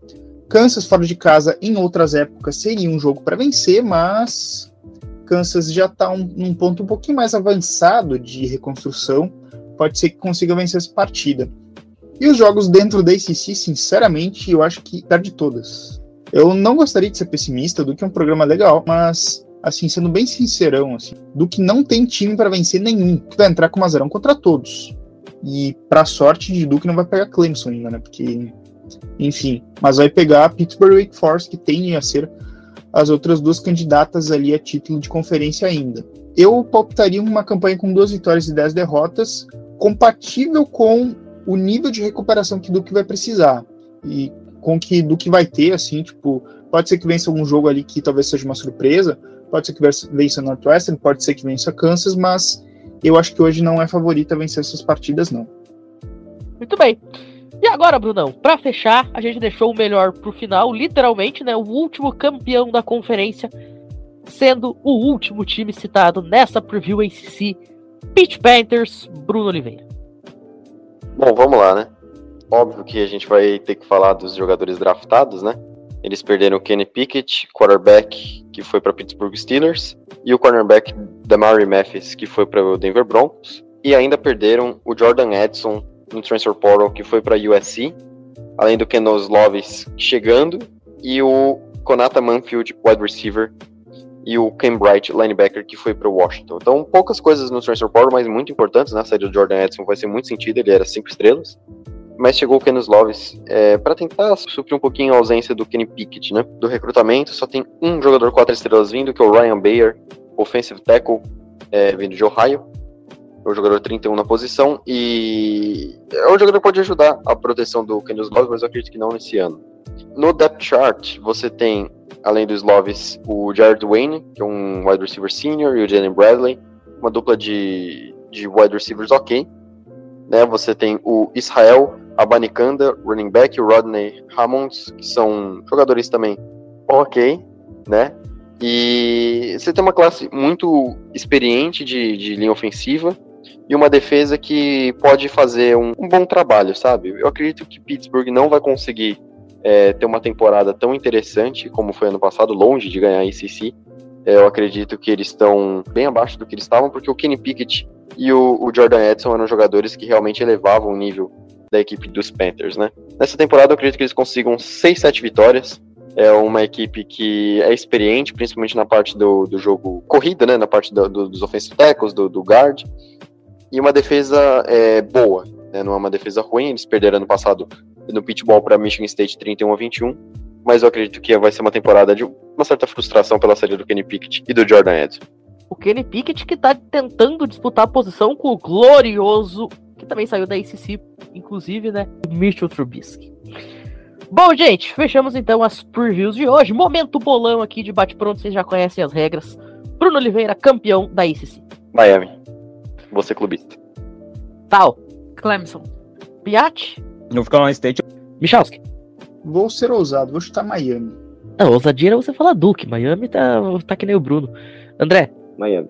Kansas fora de casa em outras épocas seria um jogo para vencer, mas Kansas já está um, num ponto um pouquinho mais avançado de reconstrução. Pode ser que consiga vencer essa partida. E os jogos dentro da ACC, sinceramente, eu acho que perde todas. Eu não gostaria de ser pessimista, do que é um programa legal, mas, assim, sendo bem sincerão, assim, do que não tem time para vencer nenhum, que vai entrar com uma zerão contra todos. E, para sorte de Duke, não vai pegar Clemson ainda, né? Porque enfim, mas vai pegar Pittsburgh Wake Forest, que tendem a ser as outras duas candidatas ali a título de conferência ainda. Eu palpitaria uma campanha com duas vitórias e dez derrotas, compatível com o nível de recuperação que Duke vai precisar. E com que Duke vai ter, assim, tipo, pode ser que vença algum jogo ali que talvez seja uma surpresa, pode ser que vença Northwestern, pode ser que vença Kansas, mas eu acho que hoje não é favorita vencer essas partidas, não. Muito bem. E agora, Brunão, para fechar, a gente deixou o melhor pro final, literalmente, né? O último campeão da conferência, sendo o último time citado nessa preview ACC, Pitch Panthers, Bruno Oliveira. Bom, vamos lá, né? Óbvio que a gente vai ter que falar dos jogadores draftados, né? Eles perderam o Kenny Pickett, quarterback que foi para Pittsburgh Steelers, e o cornerback Damari Mathis, que foi para o Denver Broncos, e ainda perderam o Jordan Edson, no transfer portal que foi para USC além do Kenos Loves chegando, e o Konata Manfield, wide receiver, e o Ken Bright, linebacker, que foi para o Washington. Então, poucas coisas no transfer portal, mas muito importantes, né? A saída do Jordan Edson vai ser muito sentido, ele era cinco estrelas. Mas chegou o Kenos Loves é, para tentar suprir um pouquinho a ausência do Kenny Pickett, né? Do recrutamento, só tem um jogador quatro estrelas vindo, que é o Ryan Bayer, offensive tackle, é, vindo de Ohio. É o jogador 31 na posição e é um jogador que pode ajudar a proteção do Kenos Loves, mas eu acredito que não nesse ano. No depth chart, você tem além dos Loves, o Jared Wayne, que é um wide receiver senior, e o Jalen Bradley, uma dupla de, de wide receivers ok. Né, você tem o Israel Abanikanda, running back, o Rodney Hammonds, que são jogadores também ok, né? E você tem uma classe muito experiente de, de linha ofensiva e uma defesa que pode fazer um, um bom trabalho, sabe? Eu acredito que Pittsburgh não vai conseguir é, ter uma temporada tão interessante como foi ano passado, longe de ganhar a ICC. É, eu acredito que eles estão bem abaixo do que eles estavam, porque o Kenny Pickett e o, o, Jordan Edson eram jogadores que realmente elevavam o nível da equipe dos Panthers, né? Nessa temporada eu acredito que eles consigam 6, 7 vitórias. É uma equipe que é experiente, principalmente na parte do, do jogo corrida, né? Na parte do, do, dos offensive tackles, do, do guard. E uma defesa é, boa, né? Não é uma defesa ruim. Eles perderam ano passado no pitball para Michigan State 31 a 21, mas eu acredito que vai ser uma temporada de uma certa frustração pela saída do Kenny Pickett e do Jordan Edson. O Kenny Pickett que tá tentando disputar a posição com o glorioso, que também saiu da ACC, inclusive, né, Mitchell Trubisky. Bom, gente, fechamos então as previews de hoje. Momento bolão aqui de bate-pronto, vocês já conhecem as regras. Bruno Oliveira, campeão da ACC. Miami. Você clubista. Tal. Clemson. Piatti. Vou ficar no State. Michalski. Vou ser ousado, vou chutar Miami. Não, ousadia era você falar Duke. Miami tá, tá que nem o Bruno. André. Miami.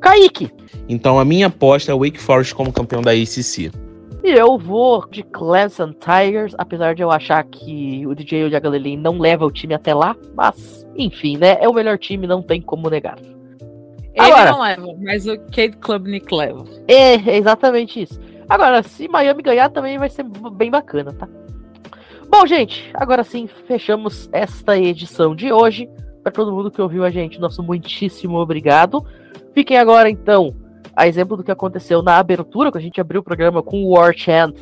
Kaique. Então a minha aposta é o Wake Forest como campeão da ACC. E eu vou de Clemson Tigers, apesar de eu achar que o DJ Ojagalelin não leva o time até lá, mas enfim, né? É o melhor time, não tem como negar. Ele Agora, não leva, mas o Cade Klubnik leva. É, é exatamente isso. Agora, se Miami ganhar, também vai ser bem bacana, tá? Bom, gente, agora sim, fechamos esta edição de hoje. Para todo mundo que ouviu a gente, nosso muitíssimo obrigado. Fiquem agora, então, a exemplo do que aconteceu na abertura, que a gente abriu o programa com o War Chant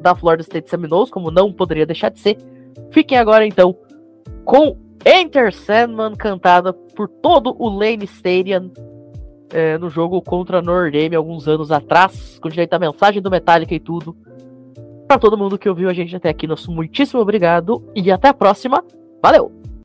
da Florida State Seminoles, como não poderia deixar de ser. Fiquem agora, então, com Enter Sandman cantada por todo o Lane Stadium é, no jogo contra a Notre Dame alguns anos atrás, com direito à mensagem do Metallica e tudo. Para todo mundo que ouviu a gente até aqui, nosso muitíssimo obrigado e até a próxima. Valeu!